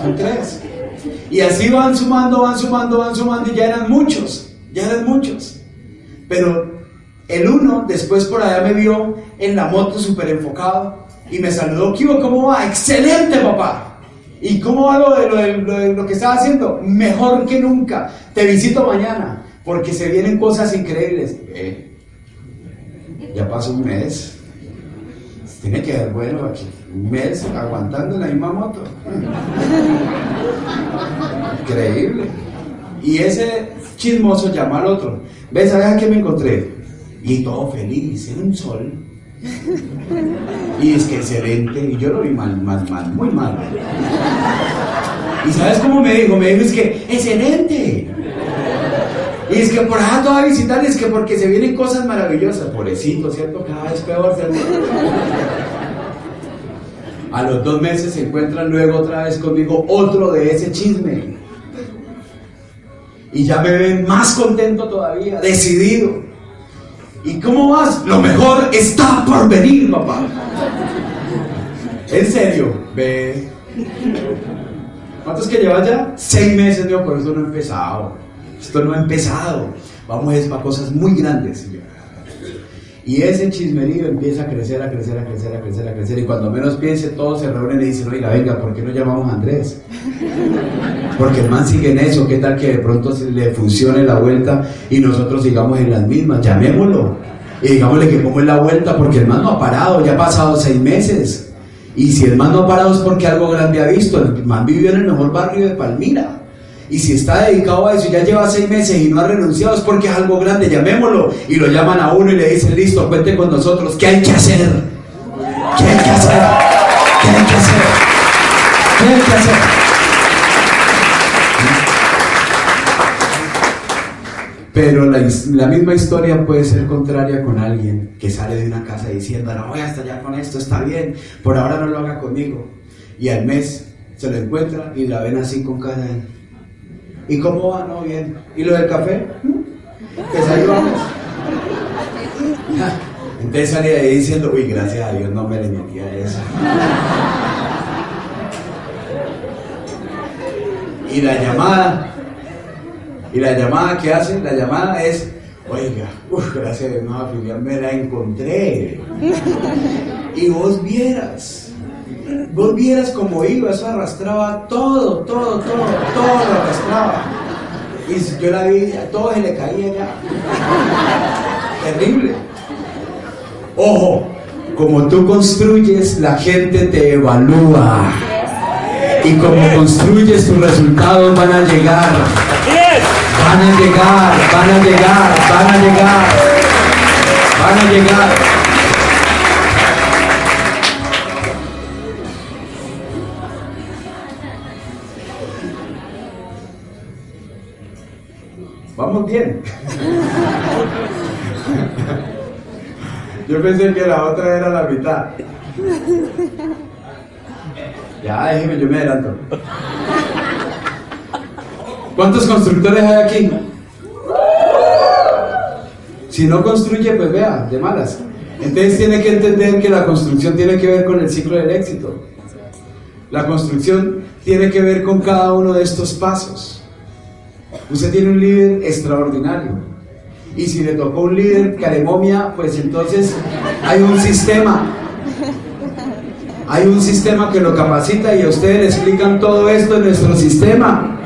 Son tres. Y así van sumando, van sumando, van sumando y ya eran muchos, ya eran muchos. Pero el uno después por allá me vio en la moto súper enfocado y me saludó, ¿qué ¿Cómo va? Excelente, papá. ¿Y cómo va lo de, lo, que estaba haciendo? Mejor que nunca. Te visito mañana, porque se vienen cosas increíbles. Eh, ya pasó un mes. Tiene que ver, bueno, aquí, un mes aguantando la misma moto. Increíble. Y ese chismoso llama al otro. ¿Ves? ¿Sabes a qué me encontré? Y todo feliz, en un sol. Y es que excelente, y yo lo vi mal, mal, mal, muy mal. ¿Y sabes cómo me dijo? Me dijo, es que excelente. Y es que por allá toda visitar, es que porque se vienen cosas maravillosas. Pobrecito, ¿cierto? Cada vez peor, A los dos meses se encuentran luego otra vez conmigo otro de ese chisme. Y ya me ven más contento todavía, decidido. ¿Y cómo vas? Lo mejor está por venir, papá. En serio, ve. ¿Cuántos que llevas ya? Seis meses, digo, por esto no ha empezado. Esto no ha empezado. Vamos a para cosas muy grandes. Y ese chismerío empieza a crecer, a crecer, a crecer, a crecer, a crecer. Y cuando menos piense, todos se reúnen y dicen, oiga, venga, ¿por qué no llamamos a Andrés? Porque el man sigue en eso. ¿Qué tal que de pronto le funcione la vuelta y nosotros sigamos en las mismas? Llamémoslo. Y digámosle que pongo en la vuelta porque el man no ha parado, ya ha pasado seis meses. Y si el man no ha parado es porque algo grande ha visto. El man vivió en el mejor barrio de Palmira. Y si está dedicado a eso y ya lleva seis meses y no ha renunciado, es porque es algo grande, llamémoslo. Y lo llaman a uno y le dicen, listo, cuente con nosotros. ¿Qué hay que hacer? ¿Qué hay que hacer? ¿Qué hay que hacer? ¿Qué hay que hacer? Pero la, misma historia puede ser contraria con alguien que sale de una casa diciendo, no voy a estallar con esto, está bien, por ahora no lo haga conmigo. Y al mes se lo encuentra y la ven así con cara de ¿Y cómo va? No, bien. ¿Y lo del café? Pues ahí vamos. Entonces salí de ahí diciendo, uy, gracias a Dios no me le metí a eso. Y la llamada, y la llamada que hace, la llamada es, oiga, uf, gracias a Dios, no, filial me la encontré. Y vos vieras Vos vieras cómo iba, eso arrastraba todo, todo, todo, todo lo arrastraba. Y yo la vi, a todos se le caía ya. Terrible. Ojo, como tú construyes, la gente te evalúa. Y como construyes, tus resultados van a llegar. Van a llegar, van a llegar, van a llegar. Van a llegar. Bien. Yo pensé que la otra era la mitad. Ya, déjeme, yo me adelanto. ¿Cuántos constructores hay aquí? Si no construye, pues vea, de malas. Entonces tiene que entender que la construcción tiene que ver con el ciclo del éxito. La construcción tiene que ver con cada uno de estos pasos. Usted tiene un líder extraordinario. Y si le tocó un líder caremomia, pues entonces hay un sistema. Hay un sistema que lo capacita y a ustedes le explican todo esto en nuestro sistema.